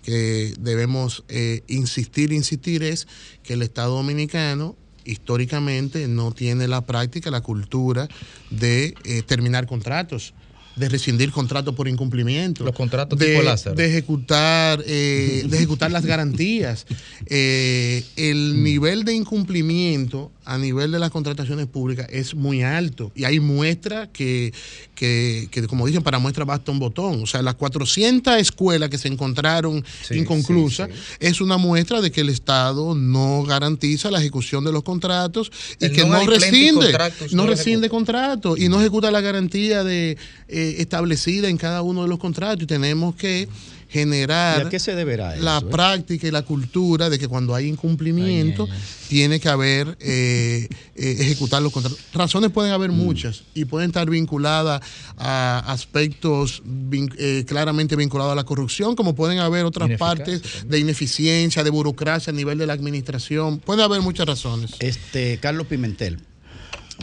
que debemos eh, insistir, insistir es que el Estado Dominicano históricamente no tiene la práctica, la cultura de eh, terminar contratos, de rescindir contratos por incumplimiento. Los contratos de, tipo Lázaro. de ejecutar, eh, de ejecutar las garantías. Eh, el nivel de incumplimiento a nivel de las contrataciones públicas es muy alto. Y hay muestras que, que, que, como dicen, para muestra basta un botón. O sea, las 400 escuelas que se encontraron inconclusas es una muestra de que el Estado no garantiza la ejecución de los contratos y El que no rescinde, no no rescinde contratos y no ejecuta la garantía de eh, establecida en cada uno de los contratos. Y tenemos que generar ¿Y a qué se deberá eso, la eh? práctica y la cultura de que cuando hay incumplimiento tiene que haber eh, eh, ejecutar los contratos. Razones pueden haber muchas y pueden estar vinculadas a aspectos vin- eh, claramente vinculados a la corrupción, como pueden haber otras Ineficacia partes de ineficiencia, de burocracia a nivel de la administración. Puede haber muchas razones. Este, Carlos Pimentel,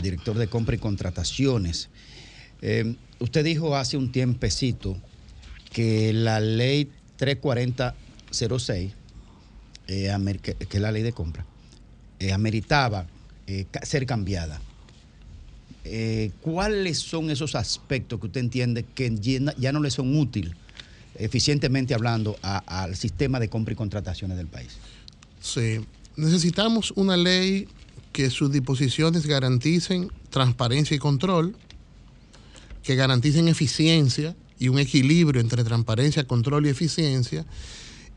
director de compra y contrataciones. Eh, usted dijo hace un tiempecito que la ley 34006, eh, que, es la ley de compra, eh, ameritaba eh, ser cambiada. ¿Cuáles son esos aspectos que usted entiende que ya, no le son útiles, eficientemente hablando, al sistema de compra y contrataciones del país? Sí, necesitamos una ley que sus disposiciones garanticen transparencia y control, que garanticen eficiencia y un equilibrio entre transparencia, control y eficiencia,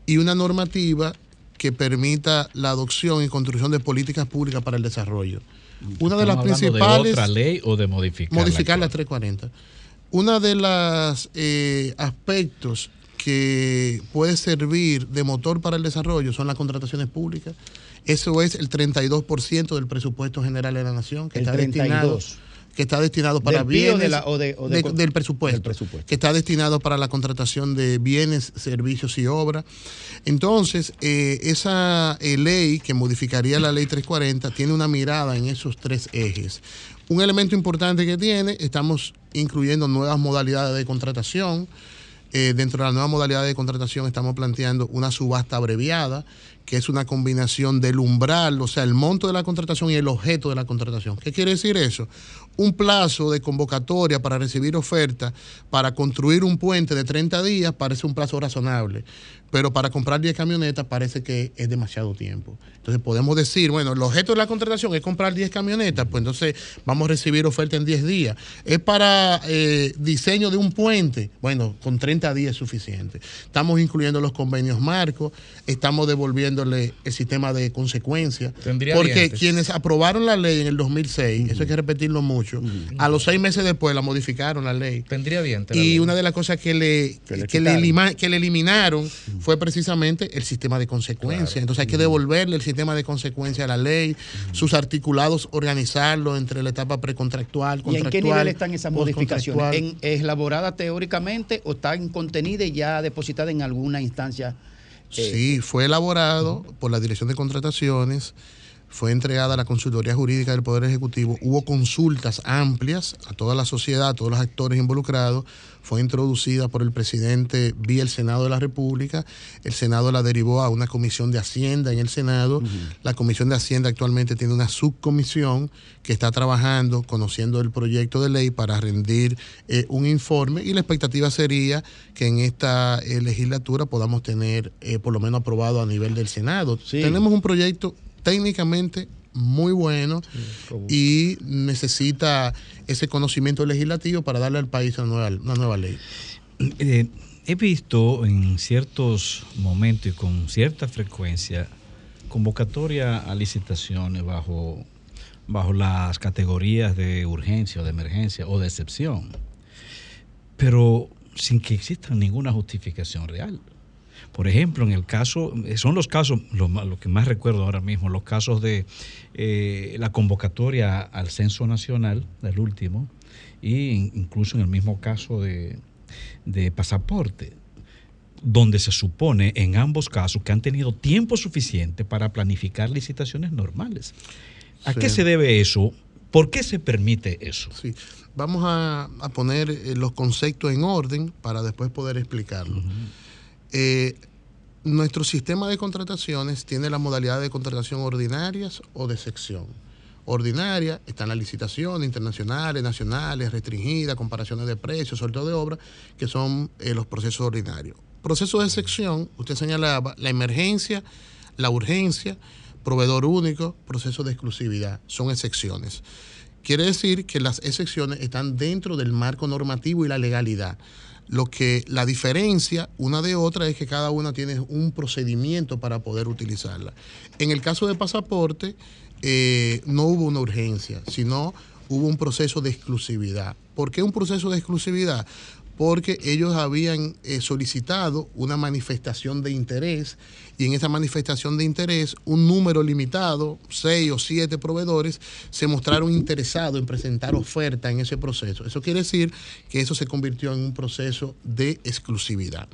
y una normativa que permita la adopción y construcción de políticas públicas para el desarrollo. Una de las ¿Estamos hablando principales de otra ley o de modificar? modificar la 340. Una de las eh, aspectos que puede servir de motor para el desarrollo son las contrataciones públicas. Eso es el 32% del presupuesto general de la nación que El está destinado 32. Que está destinado para ¿Del PIB o bienes de la- o de- o de- de- del, presupuesto, que está destinado para la contratación de bienes, servicios y obras. Entonces, eh, esa eh, ley que modificaría la ley 340 tiene una mirada en esos tres ejes. Un elemento importante que tiene, estamos incluyendo nuevas modalidades de contratación. Eh, dentro de la nueva modalidad de contratación estamos planteando una subasta abreviada, que es una combinación del umbral, o sea, el monto de la contratación y el objeto de la contratación. ¿Qué quiere decir eso? Un plazo de convocatoria para recibir oferta para construir un puente de 30 días parece un plazo razonable, pero para comprar 10 camionetas parece que es demasiado tiempo. Entonces podemos decir, bueno, el objeto de la contratación es comprar 10 camionetas, pues entonces vamos a recibir oferta en 10 días. Es para eh, diseño de un puente, bueno, con 30 días es suficiente. Estamos incluyendo los convenios marcos, estamos devolviéndole el sistema de consecuencias, Tendría porque dientes. quienes aprobaron la ley en el 2006, eso hay que repetirlo mucho, a los seis meses después la modificaron la ley. Tendría dientes. Y ley. una de las cosas que le, Que le que le, quitaron. elima- que le eliminaron fue precisamente el sistema de consecuencias. Entonces hay que devolverle el sistema de consecuencias a la ley, sus articulados, organizarlo entre la etapa precontractual, ¿Y en contractual. qué nivel están esas modificaciones? ¿En, ¿Elaborada teóricamente o están contenidas y ya depositadas en alguna instancia? eh, Sí, fue elaborado por la Dirección de Contrataciones, fue entregada a la Consultoría Jurídica del Poder Ejecutivo, hubo consultas amplias a toda la sociedad, a todos los actores involucrados, fue introducida por el presidente vía el Senado de la República, el Senado la derivó a una comisión de Hacienda en el Senado, la Comisión de Hacienda actualmente tiene una subcomisión que está trabajando, conociendo el proyecto de ley para rendir eh, un informe. Y la expectativa sería que en esta eh, legislatura podamos tener eh, por lo menos aprobado a nivel del Senado. Tenemos un proyecto técnicamente muy bueno y necesita ese conocimiento legislativo para darle al país una nueva, una nueva ley. Eh, he visto en ciertos momentos y con cierta frecuencia convocatoria a licitaciones bajo, bajo las categorías de urgencia o de emergencia o de excepción, pero sin que exista ninguna justificación real. Por ejemplo, en el caso, eh, son los casos, lo, que más recuerdo ahora mismo, los casos de eh, la convocatoria al censo nacional, del último, e incluso en el mismo caso de, de pasaporte, donde se supone en ambos casos que han tenido tiempo suficiente para planificar licitaciones normales. ¿A Sí. qué se debe eso? ¿Por qué se permite eso? Sí. Vamos a, a poner eh, los conceptos en orden para después poder explicarlo. Eh, nuestro sistema de contrataciones tiene la modalidad de contratación ordinarias o de sección. Ordinaria están las licitaciones internacionales, nacionales, restringidas, comparaciones de precios, sorteo de obra, que son eh, los procesos ordinarios. Procesos de sección, usted señalaba la emergencia, la urgencia, proveedor único, proceso de exclusividad. Son excepciones. Quiere decir que las excepciones están dentro del marco normativo y la legalidad. Lo que la diferencia una de otra es que cada una tiene un procedimiento para poder utilizarla. En el caso de pasaporte, eh, no hubo una urgencia, sino hubo un proceso de exclusividad. ¿Por qué un proceso de exclusividad? Porque ellos habían eh, solicitado una manifestación de interés y en esa manifestación de interés un número limitado, seis o siete proveedores, se mostraron interesados en presentar oferta en ese proceso. Eso quiere decir que eso se convirtió en un proceso de exclusividad.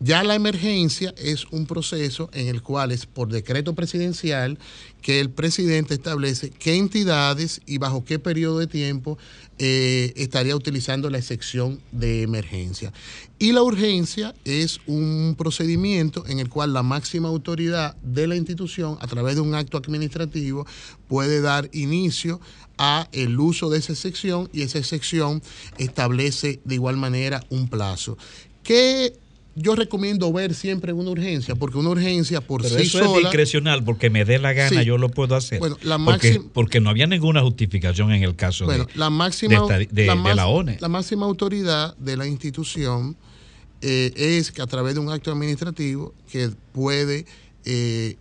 Ya la emergencia es un proceso en el cual es por decreto presidencial que el presidente establece qué entidades y bajo qué periodo de tiempo eh, estaría utilizando la excepción de emergencia. Y la urgencia es un procedimiento en el cual la máxima autoridad de la institución, a través de un acto administrativo, puede dar inicio a el uso de esa excepción y esa excepción establece de igual manera un plazo. ¿Qué yo recomiendo ver siempre una urgencia, porque una urgencia por Pero sí eso sola. es discrecional, porque me dé la gana, Sí. yo lo puedo hacer. Bueno, la porque, máxima- porque no había ninguna justificación en el caso Bueno, de, la máxima, de, esta- de- la de más- la ONE. la máxima autoridad de la institución eh, es que a través de un acto administrativo que puede eh,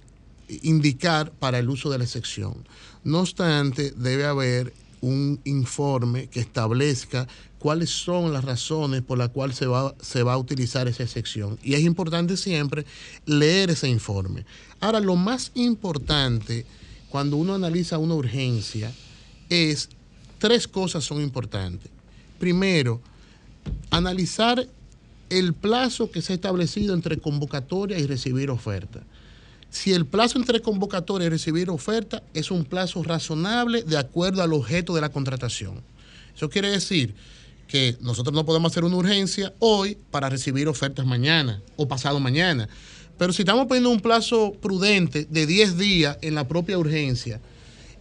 indicar para el uso de la excepción. No obstante, debe haber un informe que establezca cuáles son las razones por las cuales se va, se va a utilizar esa excepción. Y es importante siempre leer ese informe. Ahora, lo más importante cuando uno analiza una urgencia es tres cosas son importantes. Primero, analizar el plazo que se ha establecido entre convocatoria y recibir oferta. Si el plazo entre convocatoria y recibir oferta es un plazo razonable de acuerdo al objeto de la contratación. Eso quiere decir que nosotros no podemos hacer una urgencia hoy para recibir ofertas mañana o pasado mañana. Pero si estamos poniendo un plazo prudente de 10 días en la propia urgencia,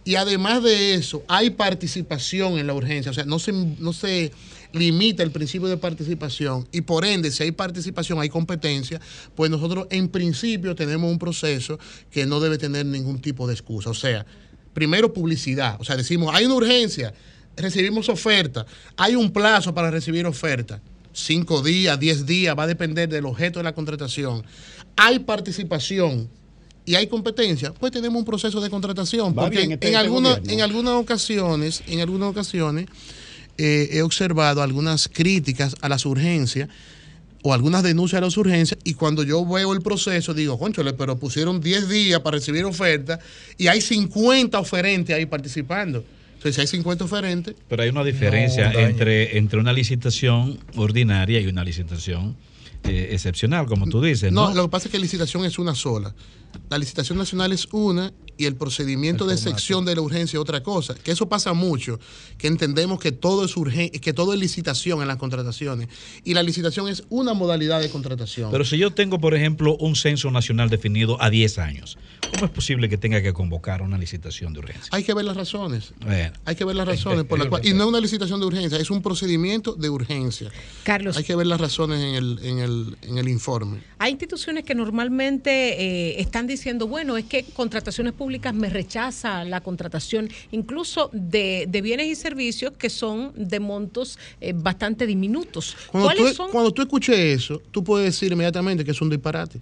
y además de eso, hay participación en la urgencia, o sea, no se, no se limita el principio de participación y por ende, si hay participación, hay competencia, pues nosotros en principio tenemos un proceso que no debe tener ningún tipo de excusa. O sea, primero publicidad, o sea, decimos, hay una urgencia, recibimos oferta, hay un plazo para recibir oferta, cinco días, diez días, va a depender del objeto de la contratación. Hay participación, y hay competencia, pues tenemos un proceso de contratación. Va Porque bien en, este- en este alguna- gobierno. en algunas ocasiones, en algunas ocasiones, eh, he observado algunas críticas a las urgencias o algunas denuncias a las urgencias y cuando yo veo el proceso digo, conchole, pero pusieron 10 días para recibir oferta y hay 50 oferentes ahí participando. Entonces, si hay 50 oferentes, Pero hay una diferencia No, entre, entre una licitación ordinaria y una licitación eh, excepcional, como tú dices, ¿no? No, lo que pasa es que la licitación es una sola. La licitación nacional es una y el procedimiento de sección de la urgencia es otra cosa. Que eso pasa mucho, que entendemos que todo es urgen- que todo es licitación en las contrataciones. Y la licitación es una modalidad de contratación. Pero si yo tengo, por ejemplo, un censo nacional definido a 10 años, ¿cómo es posible que tenga que convocar una licitación de urgencia? hay que ver las razones. Bueno. Hay que ver las razones por las cuales. Y no es una licitación de urgencia, es un procedimiento de urgencia. Carlos. Hay que ver las razones en el, en el, en el informe. Hay instituciones que normalmente eh, están diciendo, bueno, es que contrataciones públicas me rechaza la contratación, incluso de, de bienes y servicios que son de montos eh, bastante diminutos. Cuando ¿Cuáles tú, son? cuando tú escuches eso, tú puedes decir inmediatamente que es un disparate.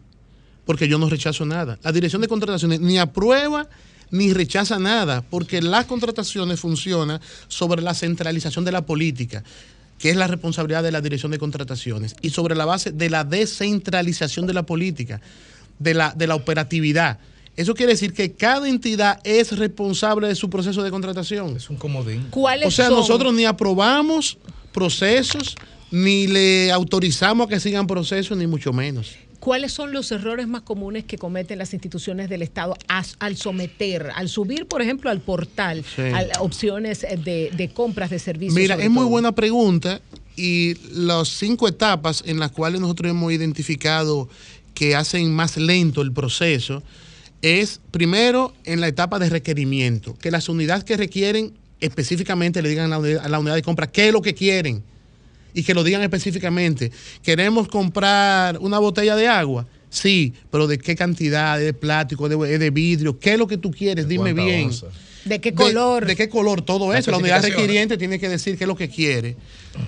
Porque yo no rechazo nada. La dirección de contrataciones ni aprueba ni rechaza nada, porque las contrataciones funcionan sobre la centralización de la política, que es la responsabilidad de la dirección de contrataciones, y sobre la base de la descentralización de la política, de la, de la operatividad. Eso quiere decir que cada entidad es responsable de su proceso de contratación. Es un comodín. ¿Cuáles O sea, son? nosotros ni aprobamos procesos, ni le autorizamos a que sigan procesos, ni mucho menos. ¿Cuáles son los errores más comunes que cometen las instituciones del Estado al someter, al subir, por ejemplo, al portal, Sí. a opciones de, de compras de servicios? Mira, es muy buena pregunta y las cinco etapas en las cuales nosotros hemos identificado que hacen más lento el proceso es primero en la etapa de requerimiento, que las unidades que requieren específicamente le digan a la unidad, a la unidad de compra qué es lo que quieren y que lo digan específicamente. Queremos comprar una botella de agua, Sí, pero ¿de qué cantidad? ¿Es de plástico? ¿Es de, de vidrio? ¿Qué es lo que tú quieres? Dime bien. onza? ¿De qué color? De, qué color? Todo eso. La unidad requiriente tiene que decir qué es lo que quiere.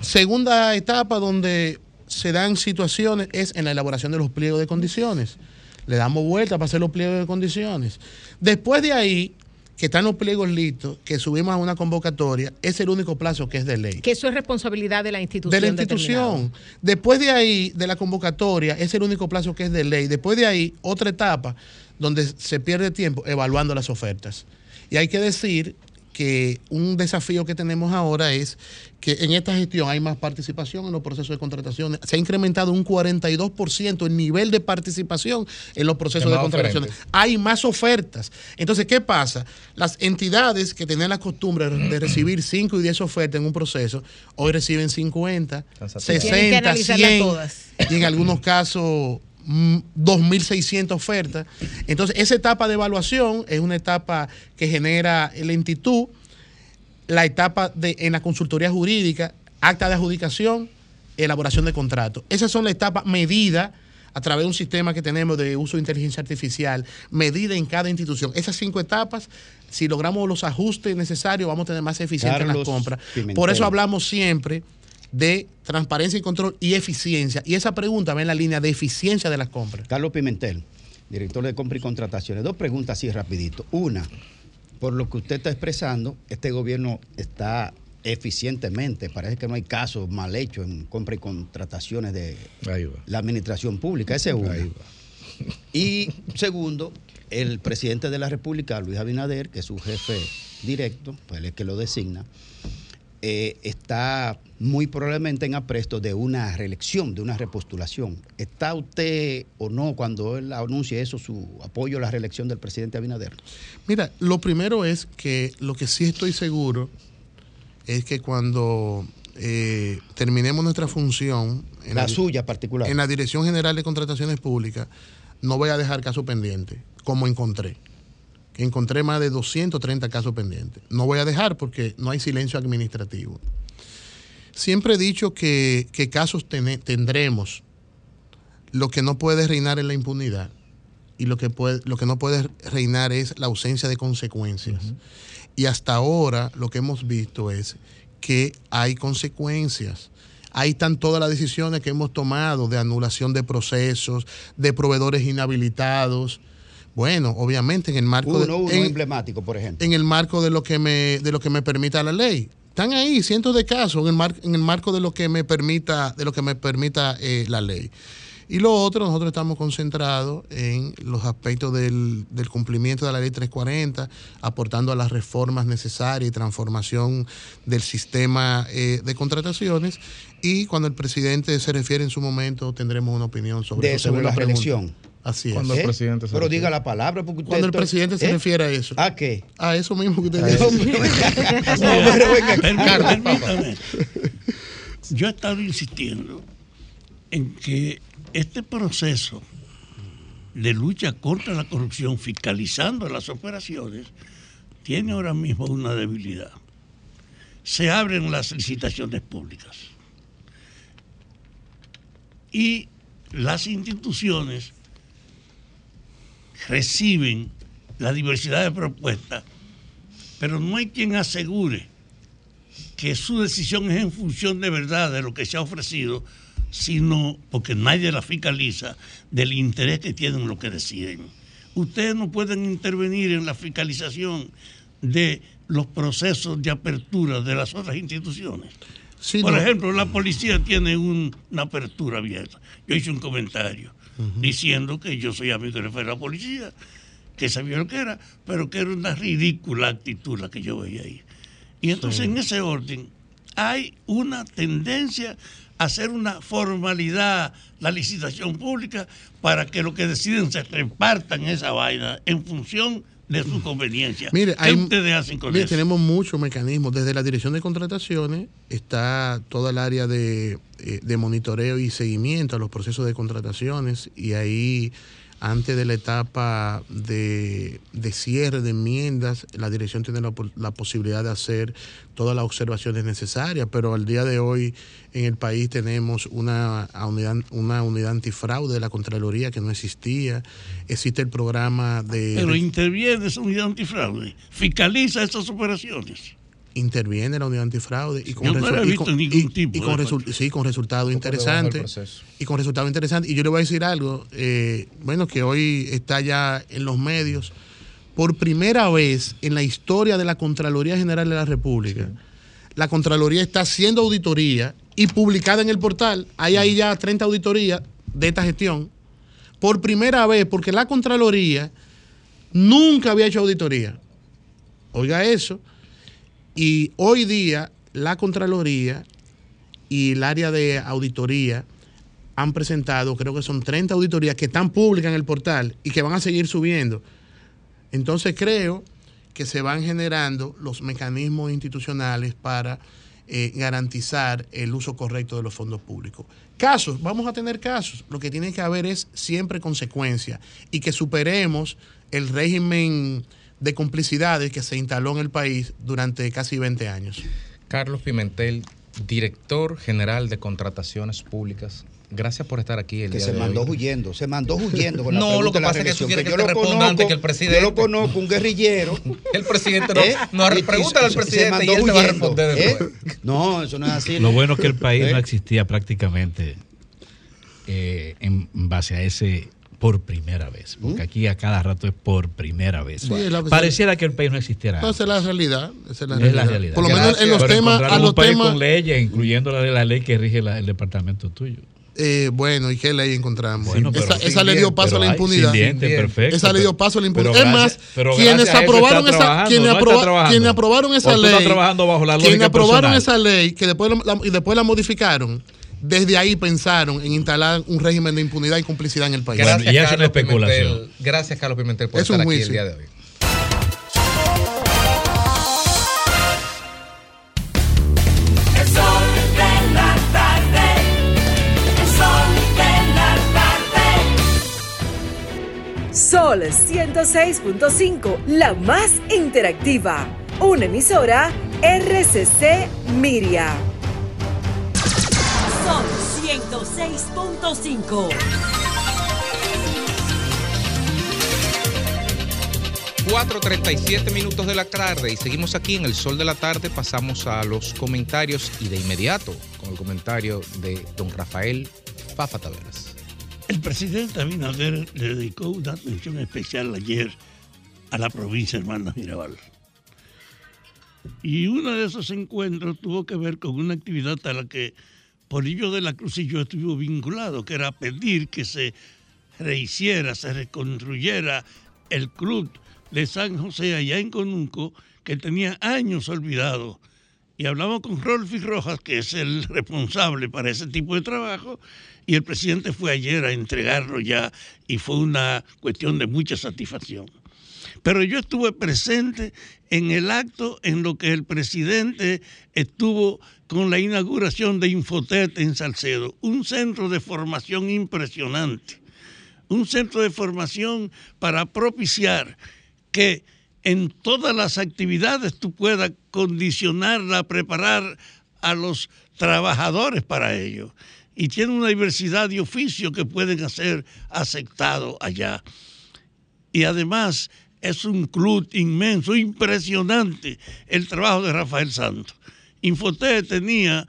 Segunda etapa donde se dan situaciones es en la elaboración de los pliegos de condiciones. Le damos vuelta para hacer los pliegos de condiciones. Después de ahí, que están los pliegos listos, que subimos a una convocatoria, es el único plazo que es de ley Que eso es responsabilidad de la institución. de la institución. Después de ahí, de la convocatoria, es el único plazo que es de ley. Después de ahí, otra etapa donde se pierde tiempo evaluando las ofertas. Y hay que decir que un desafío que tenemos ahora es que en esta gestión hay más participación en los procesos de contratación. Se ha incrementado un 42% el nivel de participación en los procesos De oferentes. Hay más ofertas. Entonces, ¿qué pasa? Las entidades que tenían la costumbre de recibir 5 y 10 ofertas en un proceso, hoy reciben 50, saturado. Tienen que 60, analizarlas 100 todas. y en algunos casos 2.600 ofertas. Entonces, esa etapa de evaluación es una etapa que genera lentitud. La etapa de, en la consultoría jurídica, acta de adjudicación, elaboración de contrato. Esas son las etapas medidas a través de un sistema que tenemos de uso de inteligencia artificial, medida en cada institución. Esas cinco etapas, si logramos los ajustes necesarios, vamos a tener más eficiencia en las compras. Pimentel. Por eso hablamos siempre de transparencia y control y eficiencia. Y esa pregunta va en la línea de eficiencia de las compras. Carlos Pimentel, director de compra y contrataciones. Dos preguntas así rapidito. Una, por lo que usted está expresando, este gobierno está eficientemente, parece que no hay casos mal hechos en compra y contrataciones de la administración pública. Ese es uno. Y segundo, el presidente de la República, Luis Abinader, que es su jefe directo, pues él es que lo designa, eh, está muy probablemente en apresto de una reelección, de una repostulación. ¿Está usted o no, cuando él anuncie eso, su apoyo a la reelección del presidente Abinader? Mira, lo primero es que lo que sí estoy seguro es que cuando eh, terminemos nuestra función, en La di- suya particular. en la Dirección General de Contrataciones Públicas, no voy a dejar caso pendiente, como encontré. Encontré más de 230 casos pendientes. No voy a dejar porque no hay silencio administrativo. Siempre he dicho que, que casos tendremos. Lo que no puede reinar es la impunidad y lo que, puede, lo que no puede reinar es la ausencia de consecuencias. Y hasta ahora lo que hemos visto es que hay consecuencias. Ahí están todas las decisiones que hemos tomado de anulación de procesos, de proveedores inhabilitados. Bueno, obviamente en el marco de, Uno, uno en- emblemático, por ejemplo. en el marco de lo que me de lo que me permita la ley. Están ahí cientos de casos en el, mar- en el marco de lo que me permita de lo que me permita eh, la ley. Y lo otro, nosotros estamos concentrados en los aspectos del, del cumplimiento de la ley 340, aportando a las reformas necesarias y transformación del sistema eh, de contrataciones. Y cuando el presidente se refiere en su momento, tendremos una opinión sobre De eso. sobre la pregunta. reelección. Así es. Cuando el presidente se Pero refiere. diga la palabra, porque usted Cuando el presidente se ¿Eh? refiere a eso. ¿A qué? A eso mismo que usted papá. permítame. Yo he estado insistiendo en que este proceso de lucha contra la corrupción, fiscalizando las operaciones, tiene ahora mismo una debilidad. Se abren las licitaciones públicas y las instituciones reciben la diversidad de propuestas, pero no hay quien asegure que su decisión es en función de verdad de lo que se ha ofrecido, sino porque nadie la fiscaliza del interés que tienen lo que deciden. Ustedes no pueden intervenir en la fiscalización de los procesos de apertura de las otras instituciones. Sí, Por no. ejemplo, la policía tiene un- una apertura abierta. Yo hice un comentario diciendo que yo soy amigo del jefe de la policía, que sabía lo que era, pero que era una ridícula actitud la que yo veía ahí. Y entonces Sí. en ese orden hay una tendencia a hacer una formalidad la licitación pública para que lo que deciden se repartan esa vaina en función de su conveniencia. Mire, ¿Qué hay, ustedes hacen con mire, eso? tenemos muchos mecanismos. Desde la dirección de contrataciones está toda el área de, eh, de monitoreo y seguimiento a los procesos de contrataciones y ahí antes de la etapa de, de cierre de enmiendas, la dirección tiene la, la posibilidad de hacer todas las observaciones necesarias, pero al día de hoy en el país tenemos una unidad, una unidad antifraude de la Contraloría que no existía, existe el programa de... Pero interviene esa unidad antifraude, fiscaliza esas operaciones. Interviene la unidad antifraude y con, sí, con interesantes proceso. y con resultados interesantes y yo le voy a decir algo eh, bueno que hoy está ya en los medios. Por primera vez en la historia de la Contraloría General de la República la Contraloría está haciendo auditoría y publicada en el portal. Hay ahí ya 30 auditorías de esta gestión. Por primera vez porque la Contraloría nunca había hecho auditoría. Oiga eso y hoy día la Contraloría y el área de auditoría han presentado, creo que son 30 auditorías que están públicas en el portal y que van a seguir subiendo. Entonces creo que se van generando los mecanismos institucionales para eh, garantizar el uso correcto de los fondos públicos. Casos, vamos a tener casos. Lo que tiene que haber es siempre consecuencia y que superemos el régimen de complicidades que se instaló en el país durante casi 20 años. Carlos Pimentel, director general de contrataciones públicas. Gracias por estar aquí el Que día se de mandó hoy. huyendo, se mandó huyendo con la No, lo que pasa es que tú quieres que yo te lo responda conozco, antes que el presidente. Yo lo conozco, un guerrillero. El presidente no, ¿Eh? no pregúntale al se presidente y él te va a responder ¿eh? No, eso no es así. Lo bueno es que el país ¿Eh? no existía prácticamente eh, en base a ese por primera vez, porque aquí a cada rato es por primera vez. Sí, la- Pareciera que el país no existiera. No, esa es la realidad. Esa es la Es realidad. la realidad. Por lo menos en los Pero temas, a un los país temas, con leyes, incluyendo la, la ley que rige la- el departamento tuyo. eh, bueno, ¿y qué ley encontramos? Bueno, esa esa le dio paso a la impunidad. perfecto, esa le dio paso a la pero impunidad. es más, pero quienes aprobaron esa, quienes, no aproba- quienes aprobaron esa ley, bajo la quienes aprobaron personal. esa ley, que después la, y después la modificaron, desde ahí pensaron en instalar un régimen de impunidad y complicidad en el país. Gracias, Carlos Pimentel. Gracias, Carlos Pimentel, por Es un estar aquí el día de hoy. El sol de la tarde. El sol de la tarde. Sol 106.5, la más interactiva. Una emisora RCC Miria. Sol 106.5. 4.37 minutos de la tarde y seguimos aquí en el sol de la tarde. Pasamos a los comentarios y de inmediato con el comentario de don Rafael Fafa Taveras. El presidente Abinader le dedicó una atención especial ayer a la provincia hermana Mirabal. Y uno de esos encuentros tuvo que ver con una actividad a la que Polillo de la Cruz y yo estuvimos vinculados, que era pedir que se rehiciera, se reconstruyera el club de San José allá en Conuco, que tenía años olvidado. Y hablamos con Rolfi Rojas, que es el responsable para ese tipo de trabajo, y el presidente fue ayer a entregarlo ya y fue una cuestión de mucha satisfacción. Pero yo estuve presente en el acto en lo que el presidente estuvo con la inauguración de Infotet en Salcedo, un centro de formación impresionante, un centro de formación para propiciar que en todas las actividades tú puedas condicionarla, preparar a los trabajadores para ello. Y tiene una diversidad de oficios que pueden ser aceptados allá. Y además es un club inmenso, impresionante el trabajo de Rafael Santos. Infote tenía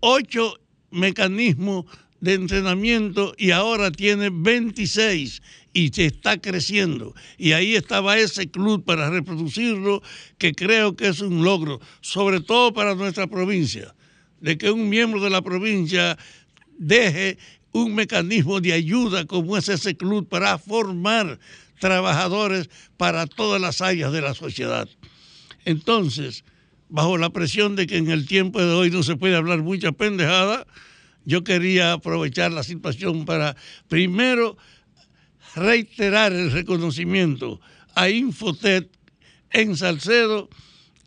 ocho mecanismos de entrenamiento y ahora tiene 26 y se está creciendo. Y ahí estaba ese club para reproducirlo, que creo que es un logro, sobre todo para nuestra provincia, de que un miembro de la provincia deje un mecanismo de ayuda como es ese club para formar trabajadores para todas las áreas de la sociedad. Entonces, bajo la presión de que en el tiempo de hoy no se puede hablar mucha pendejada, yo quería aprovechar la situación para primero reiterar el reconocimiento a Infotet en Salcedo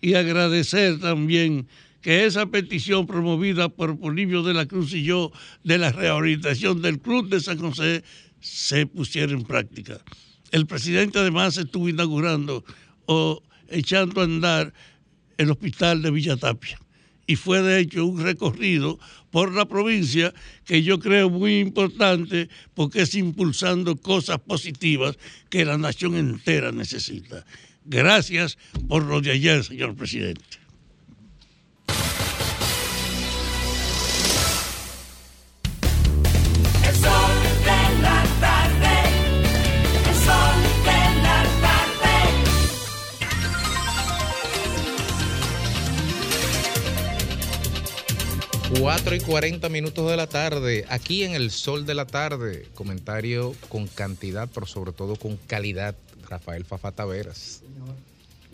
y agradecer también que esa petición promovida por Polibio de la Cruz y yo de la rehabilitación del Club de San José se pusiera en práctica. El presidente además estuvo inaugurando o echando a andar el hospital de Villa Tapia y fue de hecho un recorrido por la provincia que yo creo muy importante porque es impulsando cosas positivas que la nación entera necesita. Gracias por lo de ayer, señor presidente. 4 y 40 minutos de la tarde, aquí en el sol de la tarde, comentario con cantidad, pero sobre todo con calidad, Rafael Fafa Taveras.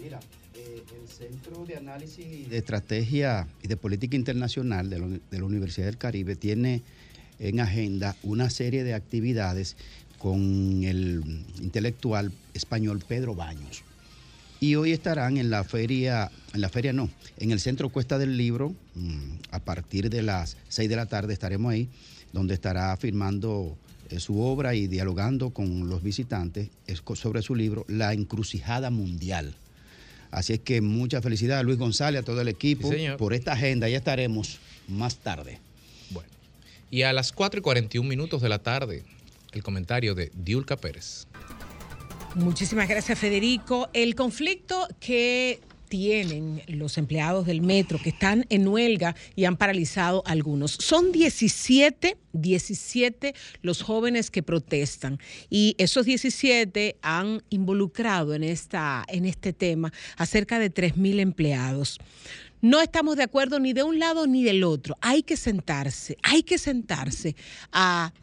Mira, eh, el Centro de Análisis de Estrategia y de Política Internacional de la, Uni- de la Universidad del Caribe tiene en agenda una serie de actividades con el intelectual español Pedro Baños. Y hoy estarán en la feria, en la feria no, en el Centro Cuesta del Libro, mm, a partir de las 6 de la tarde estaremos ahí, donde estará firmando eh, su obra y dialogando con los visitantes sobre su libro La encrucijada mundial. Así es que mucha felicidad a Luis González, a todo el equipo, Sí, por esta agenda. Ya estaremos más tarde. Y a las 4 y 41 minutos de la tarde, el comentario de Diulca Pérez. Muchísimas gracias, Federico. El conflicto que tienen los empleados del metro que están en huelga y han paralizado algunos. Son 17, 17 los jóvenes que protestan y esos 17 han involucrado en, esta, en este tema a cerca de 3.000 empleados. No estamos de acuerdo ni de un lado ni del otro. Hay que sentarse, hay que sentarse a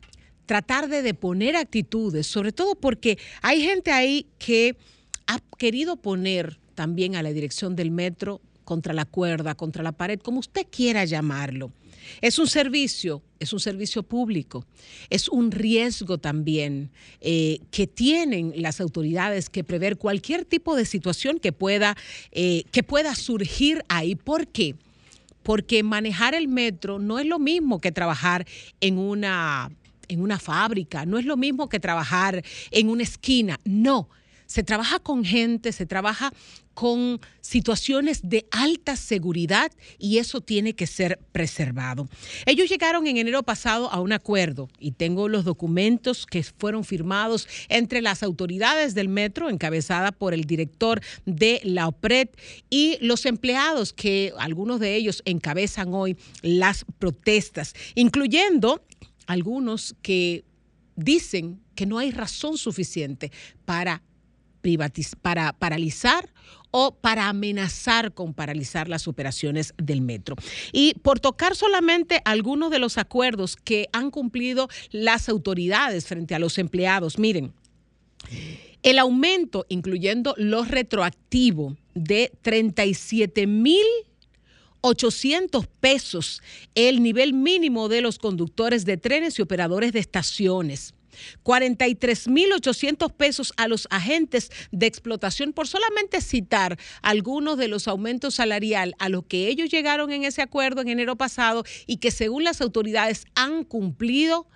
tratar de deponer actitudes, sobre todo porque hay gente ahí que ha querido poner también a la dirección del metro contra la cuerda, contra la pared, como usted quiera llamarlo. Es un servicio, es un servicio público, es un riesgo también eh, que tienen las autoridades que prever cualquier tipo de situación que pueda, eh, que pueda surgir ahí. ¿Por qué? Porque manejar el metro no es lo mismo que trabajar en una, en una fábrica, no es lo mismo que trabajar en una esquina, no. Se trabaja con gente, se trabaja con situaciones de alta seguridad y eso tiene que ser preservado. Ellos llegaron en enero pasado a un acuerdo y tengo los documentos que fueron firmados entre las autoridades del metro, encabezada por el director de la OPRED y los empleados que algunos de ellos encabezan hoy las protestas, incluyendo algunos que dicen que no hay razón suficiente para para paralizar o para amenazar con paralizar las operaciones del metro. Y por tocar solamente algunos de los acuerdos que han cumplido las autoridades frente a los empleados, miren, el aumento, incluyendo lo retroactivo, de 37 mil 800 pesos el nivel mínimo de los conductores de trenes y operadores de estaciones. 43.800 pesos a los agentes de explotación por solamente citar algunos de los aumentos salarial a los que ellos llegaron en ese acuerdo en enero pasado y que según las autoridades han cumplido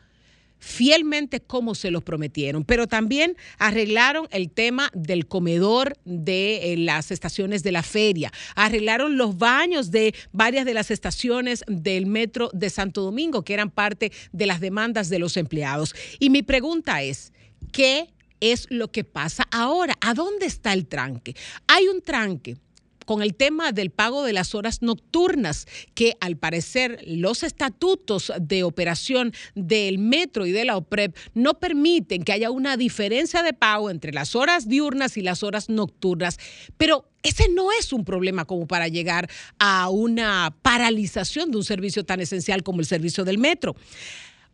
fielmente como se los prometieron, pero también arreglaron el tema del comedor de eh, las estaciones de la feria, arreglaron los baños de varias de las estaciones del metro de Santo Domingo, que eran parte de las demandas de los empleados. Y mi pregunta es, ¿qué es lo que pasa ahora? ¿A dónde está el tranque? Hay un tranque con el tema del pago de las horas nocturnas, que al parecer los estatutos de operación del metro y de la OPREP no permiten que haya una diferencia de pago entre las horas diurnas y las horas nocturnas. Pero ese no es un problema como para llegar a una paralización de un servicio tan esencial como el servicio del metro.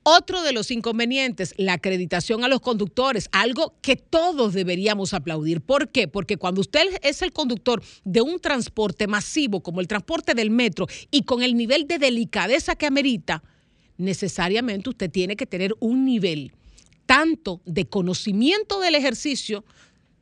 Otro de los inconvenientes, la acreditación a los conductores, algo que todos deberíamos aplaudir. ¿Por qué? Porque cuando usted es el conductor de un transporte masivo como el transporte del metro y con el nivel de delicadeza que amerita, necesariamente usted tiene que tener un nivel tanto de conocimiento del ejercicio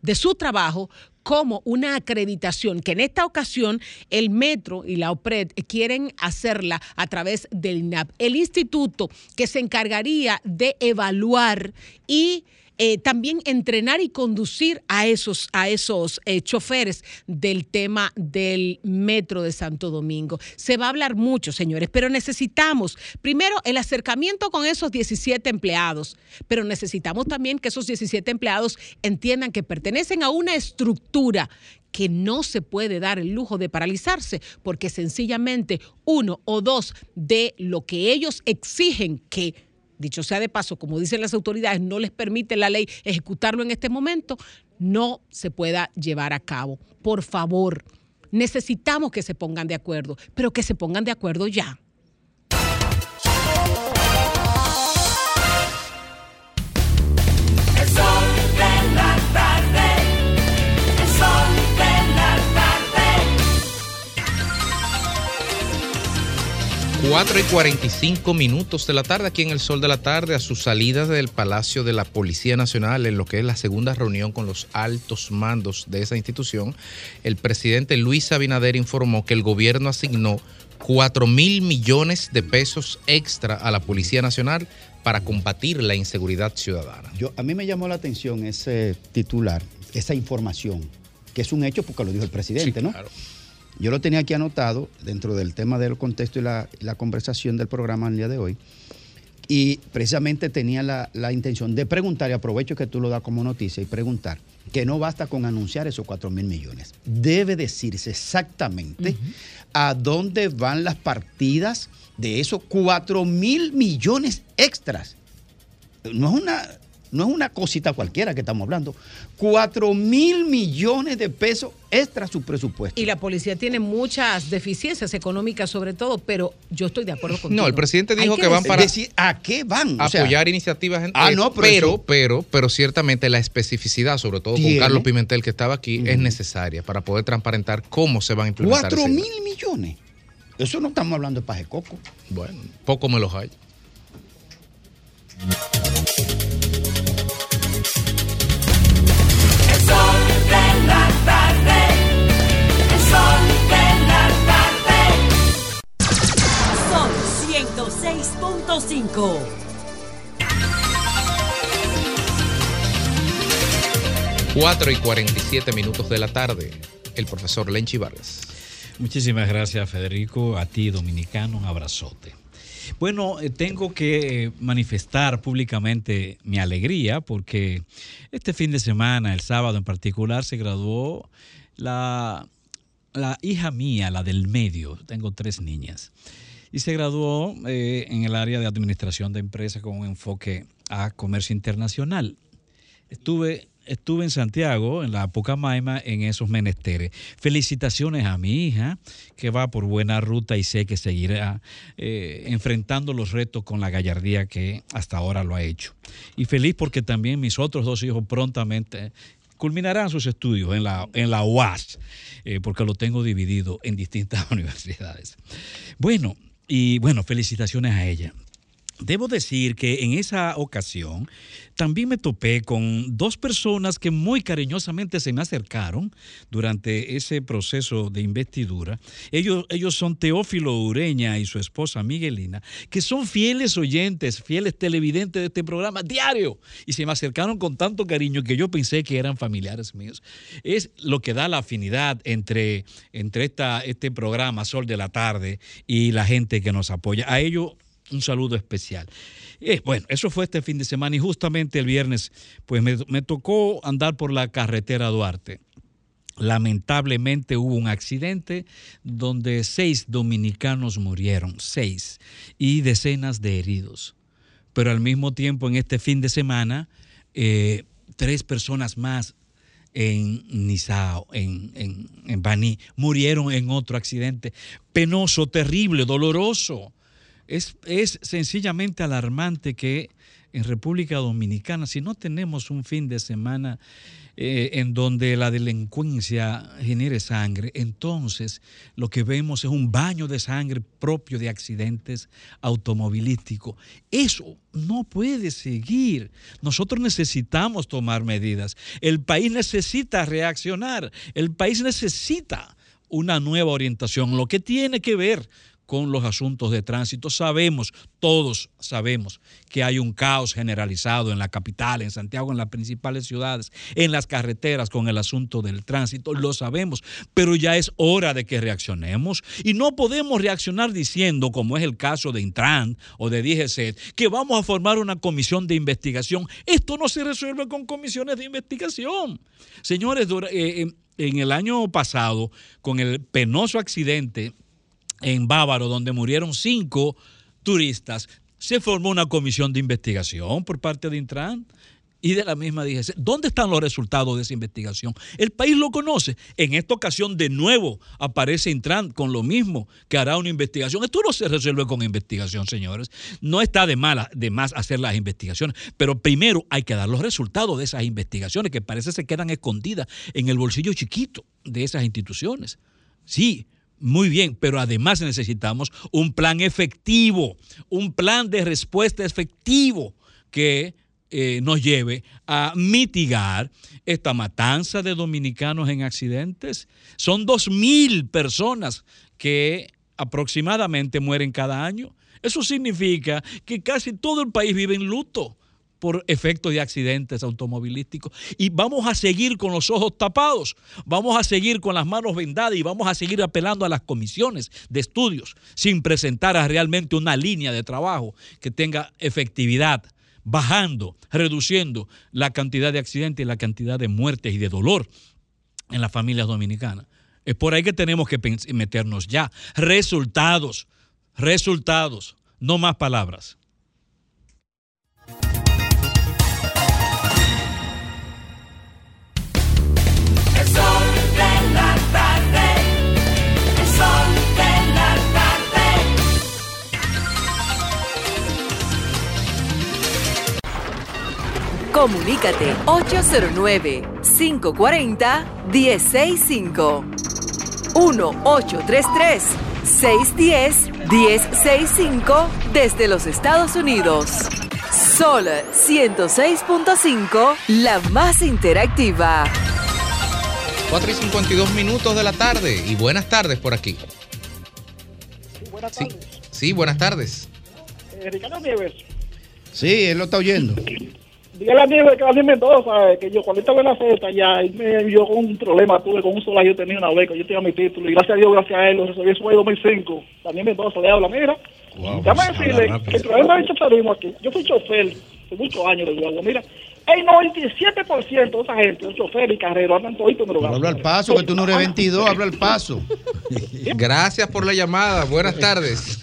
de su trabajo como una acreditación, que en esta ocasión el Metro y la OPRED quieren hacerla a través del INAP. El instituto que se encargaría de evaluar y eh, también entrenar y conducir a esos, a esos eh, choferes del tema del metro de Santo Domingo. Se va a hablar mucho, señores, pero necesitamos primero el acercamiento con esos 17 empleados, pero necesitamos también que esos 17 empleados entiendan que pertenecen a una estructura que no se puede dar el lujo de paralizarse porque sencillamente uno o dos de lo que ellos exigen que dicho sea de paso, como dicen las autoridades, no les permite la ley ejecutarlo en este momento, no se pueda llevar a cabo. Por favor, necesitamos que se pongan de acuerdo, pero que se pongan de acuerdo ya. 4 y 45 minutos de la tarde, aquí en el sol de la tarde, a su salida del Palacio de la Policía Nacional, en lo que es la segunda reunión con los altos mandos de esa institución, el presidente Luis Abinader informó que el gobierno asignó 4 mil millones de pesos extra a la Policía Nacional para combatir la inseguridad ciudadana. Yo, a mí me llamó la atención ese titular, esa información, que es un hecho porque lo dijo el presidente, ¿no? Yo lo tenía aquí anotado dentro del tema del contexto y la, conversación del programa el día de hoy. Y precisamente tenía la, la intención de preguntar, y aprovecho que tú lo das como noticia, y preguntar que no basta con anunciar esos 4 mil millones. Debe decirse exactamente a dónde van las partidas de esos 4 mil millones extras. No es una, no es una cosita cualquiera que estamos hablando. 4 mil millones de pesos extra su presupuesto. Y la policía tiene muchas deficiencias económicas sobre todo, pero yo estoy de acuerdo con No, el presidente dijo que, van para decir a qué van. O sea, apoyar iniciativas en Ah, eh, no, pero pero, eso- pero, pero, ciertamente la especificidad, sobre todo con. Carlos Pimentel que estaba aquí, es necesaria para poder transparentar cómo se van a implementar. 4 ese- mil millones. Eso no estamos hablando de paje coco. Bueno, poco me los hay. 106.5. Cuatro y 47 minutos de la tarde. El profesor Lenchi Vargas. Muchísimas gracias, Federico. A ti, dominicano, un abrazote. Bueno, eh, tengo que eh, manifestar públicamente mi alegría porque este fin de semana, el sábado en particular, se graduó la, la hija mía, la del medio. Tengo tres niñas. Y se graduó eh, en el área de administración de empresas con un enfoque a comercio internacional. Estuve, estuve en Santiago, en la Pucamaima, en esos menesteres. Felicitaciones a mi hija, que va por buena ruta y sé que seguirá eh, enfrentando los retos con la gallardía que hasta ahora lo ha hecho. Y feliz porque también mis otros dos hijos prontamente culminarán sus estudios en la, en la UAS, eh, porque lo tengo dividido en distintas universidades. Bueno, y bueno, felicitaciones a ella. Debo decir que en esa ocasión también me topé con dos personas que muy cariñosamente se me acercaron durante ese proceso de investidura. Ellos, ellos son Teófilo Ureña y su esposa Miguelina, que son fieles oyentes, fieles televidentes de este programa diario. Y se me acercaron con tanto cariño que yo pensé que eran familiares míos. Es lo que da la afinidad entre, entre esta, este programa Sol de la Tarde y la gente que nos apoya. A ellos un saludo especial. Eh, bueno, eso fue este fin de semana y justamente el viernes, pues me, tocó andar por la carretera Duarte. Lamentablemente hubo un accidente donde seis dominicanos murieron, seis, y decenas de heridos. Pero al mismo tiempo, en este fin de semana, eh, tres personas más en Nizao, en, en, en Baní, murieron en otro accidente penoso, terrible, doloroso. Es, sencillamente alarmante que en República Dominicana, si no tenemos un fin de semana eh, en donde la delincuencia genere sangre, entonces lo que vemos es un baño de sangre propio de accidentes automovilísticos. Eso no puede seguir. Nosotros necesitamos tomar medidas. El país necesita reaccionar. El país necesita una nueva orientación, lo que tiene que ver con los asuntos de tránsito. Sabemos, todos sabemos, que hay un caos generalizado en la capital, en Santiago, en las principales ciudades, en las carreteras con el asunto del tránsito. Lo sabemos, pero ya es hora de que reaccionemos. Y no podemos reaccionar diciendo, como es el caso de Intran o de DGC, que vamos a formar una comisión de investigación. Esto no se resuelve con comisiones de investigación. Señores, eh, eh, en el año pasado, con el penoso accidente en Bávaro, donde murieron cinco turistas, se formó una comisión de investigación por parte de Intran y de la misma DGC. ¿Dónde están los resultados de esa investigación? El país lo conoce. En esta ocasión, de nuevo, aparece Intran con lo mismo, que hará una investigación. Esto no se resuelve con investigación, señores. No está de, mala, de más hacer las investigaciones, pero primero hay que dar los resultados de esas investigaciones que parece se quedan escondidas en el bolsillo chiquito de esas instituciones. Sí, muy bien, pero además necesitamos un plan efectivo, un plan de respuesta efectivo que eh, nos lleve a mitigar esta matanza de dominicanos en accidentes. Son dos mil personas que aproximadamente mueren cada año. Eso significa que casi todo el país vive en luto por efectos de accidentes automovilísticos. Y vamos a seguir con los ojos tapados, vamos a seguir con las manos vendadas y vamos a seguir apelando a las comisiones de estudios sin presentar realmente una línea de trabajo que tenga efectividad, bajando, reduciendo la cantidad de accidentes y la cantidad de muertes y de dolor en las familias dominicanas. Es por ahí que tenemos que meternos ya. Resultados, resultados, no más palabras. Comunícate 809-540-1065. 1-833-610-1065 desde los Estados Unidos. Sol 106.5, la más interactiva. 4 y 52 minutos de la tarde y buenas tardes por aquí. Buenas Sí, tardes. sí, buenas tardes. Eh, Ricardo Nieves. Sí, él lo está oyendo. Dígale a Nieves que a Nieves Mendoza, eh, que yo cuando estaba en la cesta ya, él me yo con un problema, tuve con un solar, yo tenía una beca, yo tenía mi título, y gracias a Dios, gracias a él, lo resolví, eso en 2005. Daniel Mendoza le habla, mira, déjame decirle que el problema del choferismo aquí, yo fui chofer hace muchos años de guagua, mira, el 97% de esa gente, los choferes y carreros, andan toditos drogados. Habla al paso, que tú no eres 22, habla al paso. Gracias por la llamada. Buenas tardes.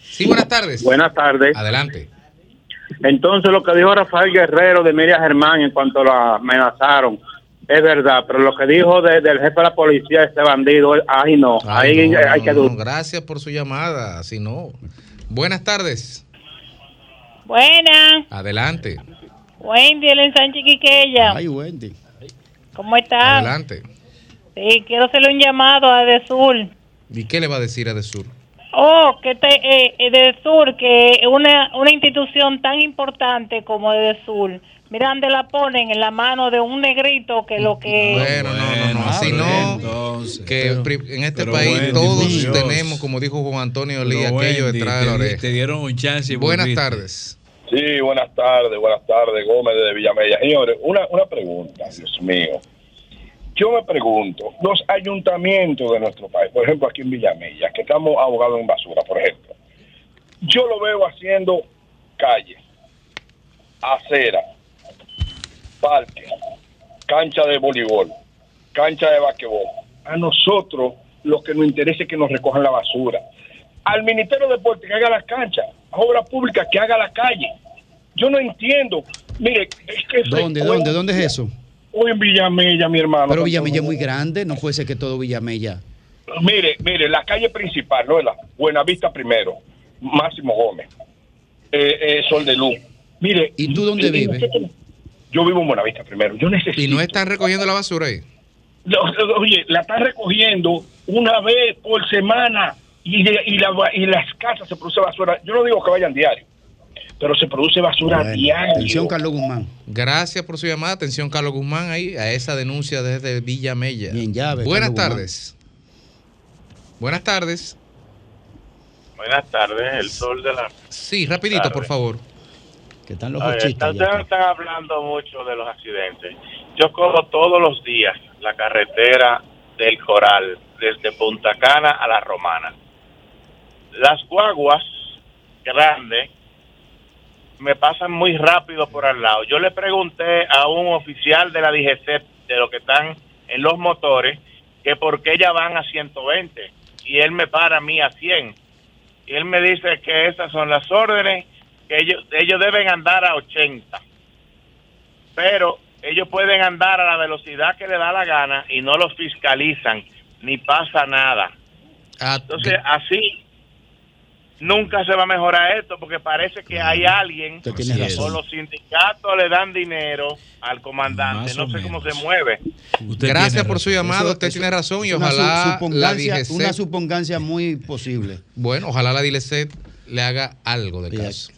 Sí, buenas tardes. Buenas tardes. Adelante. Entonces, lo que dijo Rafael Guerrero de Miriam Germán en cuanto lo amenazaron es verdad, pero lo que dijo de- del jefe de la policía, este bandido, ay no, Ay, ahí no, hay que no, dudar. Gracias por su llamada. Si no. Buenas tardes. Buena, Adelante. Wendy, el ensanche Quiqueya. Ay, Wendy. ¿Cómo estás? Adelante. Sí, quiero hacerle un llamado a Edesur. ¿Y qué le va a decir a Desur? Oh, que te, eh, Edesur, que una, una institución tan importante como Edesur, mira dónde la ponen en la mano de un negrito que lo que... Bueno, no, no, no, así no. que en este pero país Wendy, todos Dios. tenemos, como dijo Juan Antonio Lee, Pero, aquello Wendy, detrás de la te- oreja. Te dieron un chance y Buenas volviste. tardes. Sí, buenas tardes, buenas tardes, Gómez de Villamella. Señores, una, una pregunta, Dios mío. Yo me pregunto, los ayuntamientos de nuestro país, por ejemplo aquí en Villamella, que estamos ahogados en basura, por ejemplo, yo lo veo haciendo calle, acera, parque, cancha de voleibol, cancha de basquetbol. A nosotros lo que nos interesa es que nos recojan la basura. Al Ministerio de Deporte que haga las canchas, a Obras Públicas que haga la calle. Yo no entiendo. Mire, es que... ¿Dónde, dónde, dónde es eso? O en Villamella, mi hermano. Pero Villamella es muy grande, no puede ser que todo Villamella. Mire, mire, la calle principal, ¿no? La Buenavista primero, Máximo Gómez, eh, eh, Sol de Luz, Mire. ¿Y tú dónde vives? Yo vivo en Buenavista primero. Yo necesito. ¿Y no están recogiendo la basura ahí? Oye, la están recogiendo una vez por semana y, de- y, la, y las casas se produce basura. Yo no digo que vayan diario, pero se produce basura Bueno, diario. atención, Carlos Guzmán. Gracias por su llamada. Atención, Carlos Guzmán, ahí a esa denuncia desde Villa Mella. Bien, llave. Buenas Carlos Guzmán. tardes. Buenas tardes. Buenas tardes, el sol de la... Sí, rapidito, Tarde. por favor. Que están los ustedes están hablando mucho de los accidentes. Yo corro todos los días la carretera del Coral, desde Punta Cana a La Romana. Las guaguas grandes me pasan muy rápido por al lado. Yo le pregunté a un oficial de la DGC, de lo que están en los motores, que por qué ya van a 120 y él me para a mí a 100. Y él me dice que esas son las órdenes, que ellos, ellos deben andar a 80. Pero ellos pueden andar a la velocidad que le da la gana y no los fiscalizan, ni pasa nada. Entonces, así nunca se va a mejorar esto porque parece que hay alguien Usted tiene o razón. los sindicatos le dan dinero al comandante, Más no sé cómo se mueve. Gracias tiene por su. Eso- Usted eso- tiene razón y ojalá la DGC, Una supongancia muy posible. bueno, ojalá la DGC le haga algo de Sí, caso.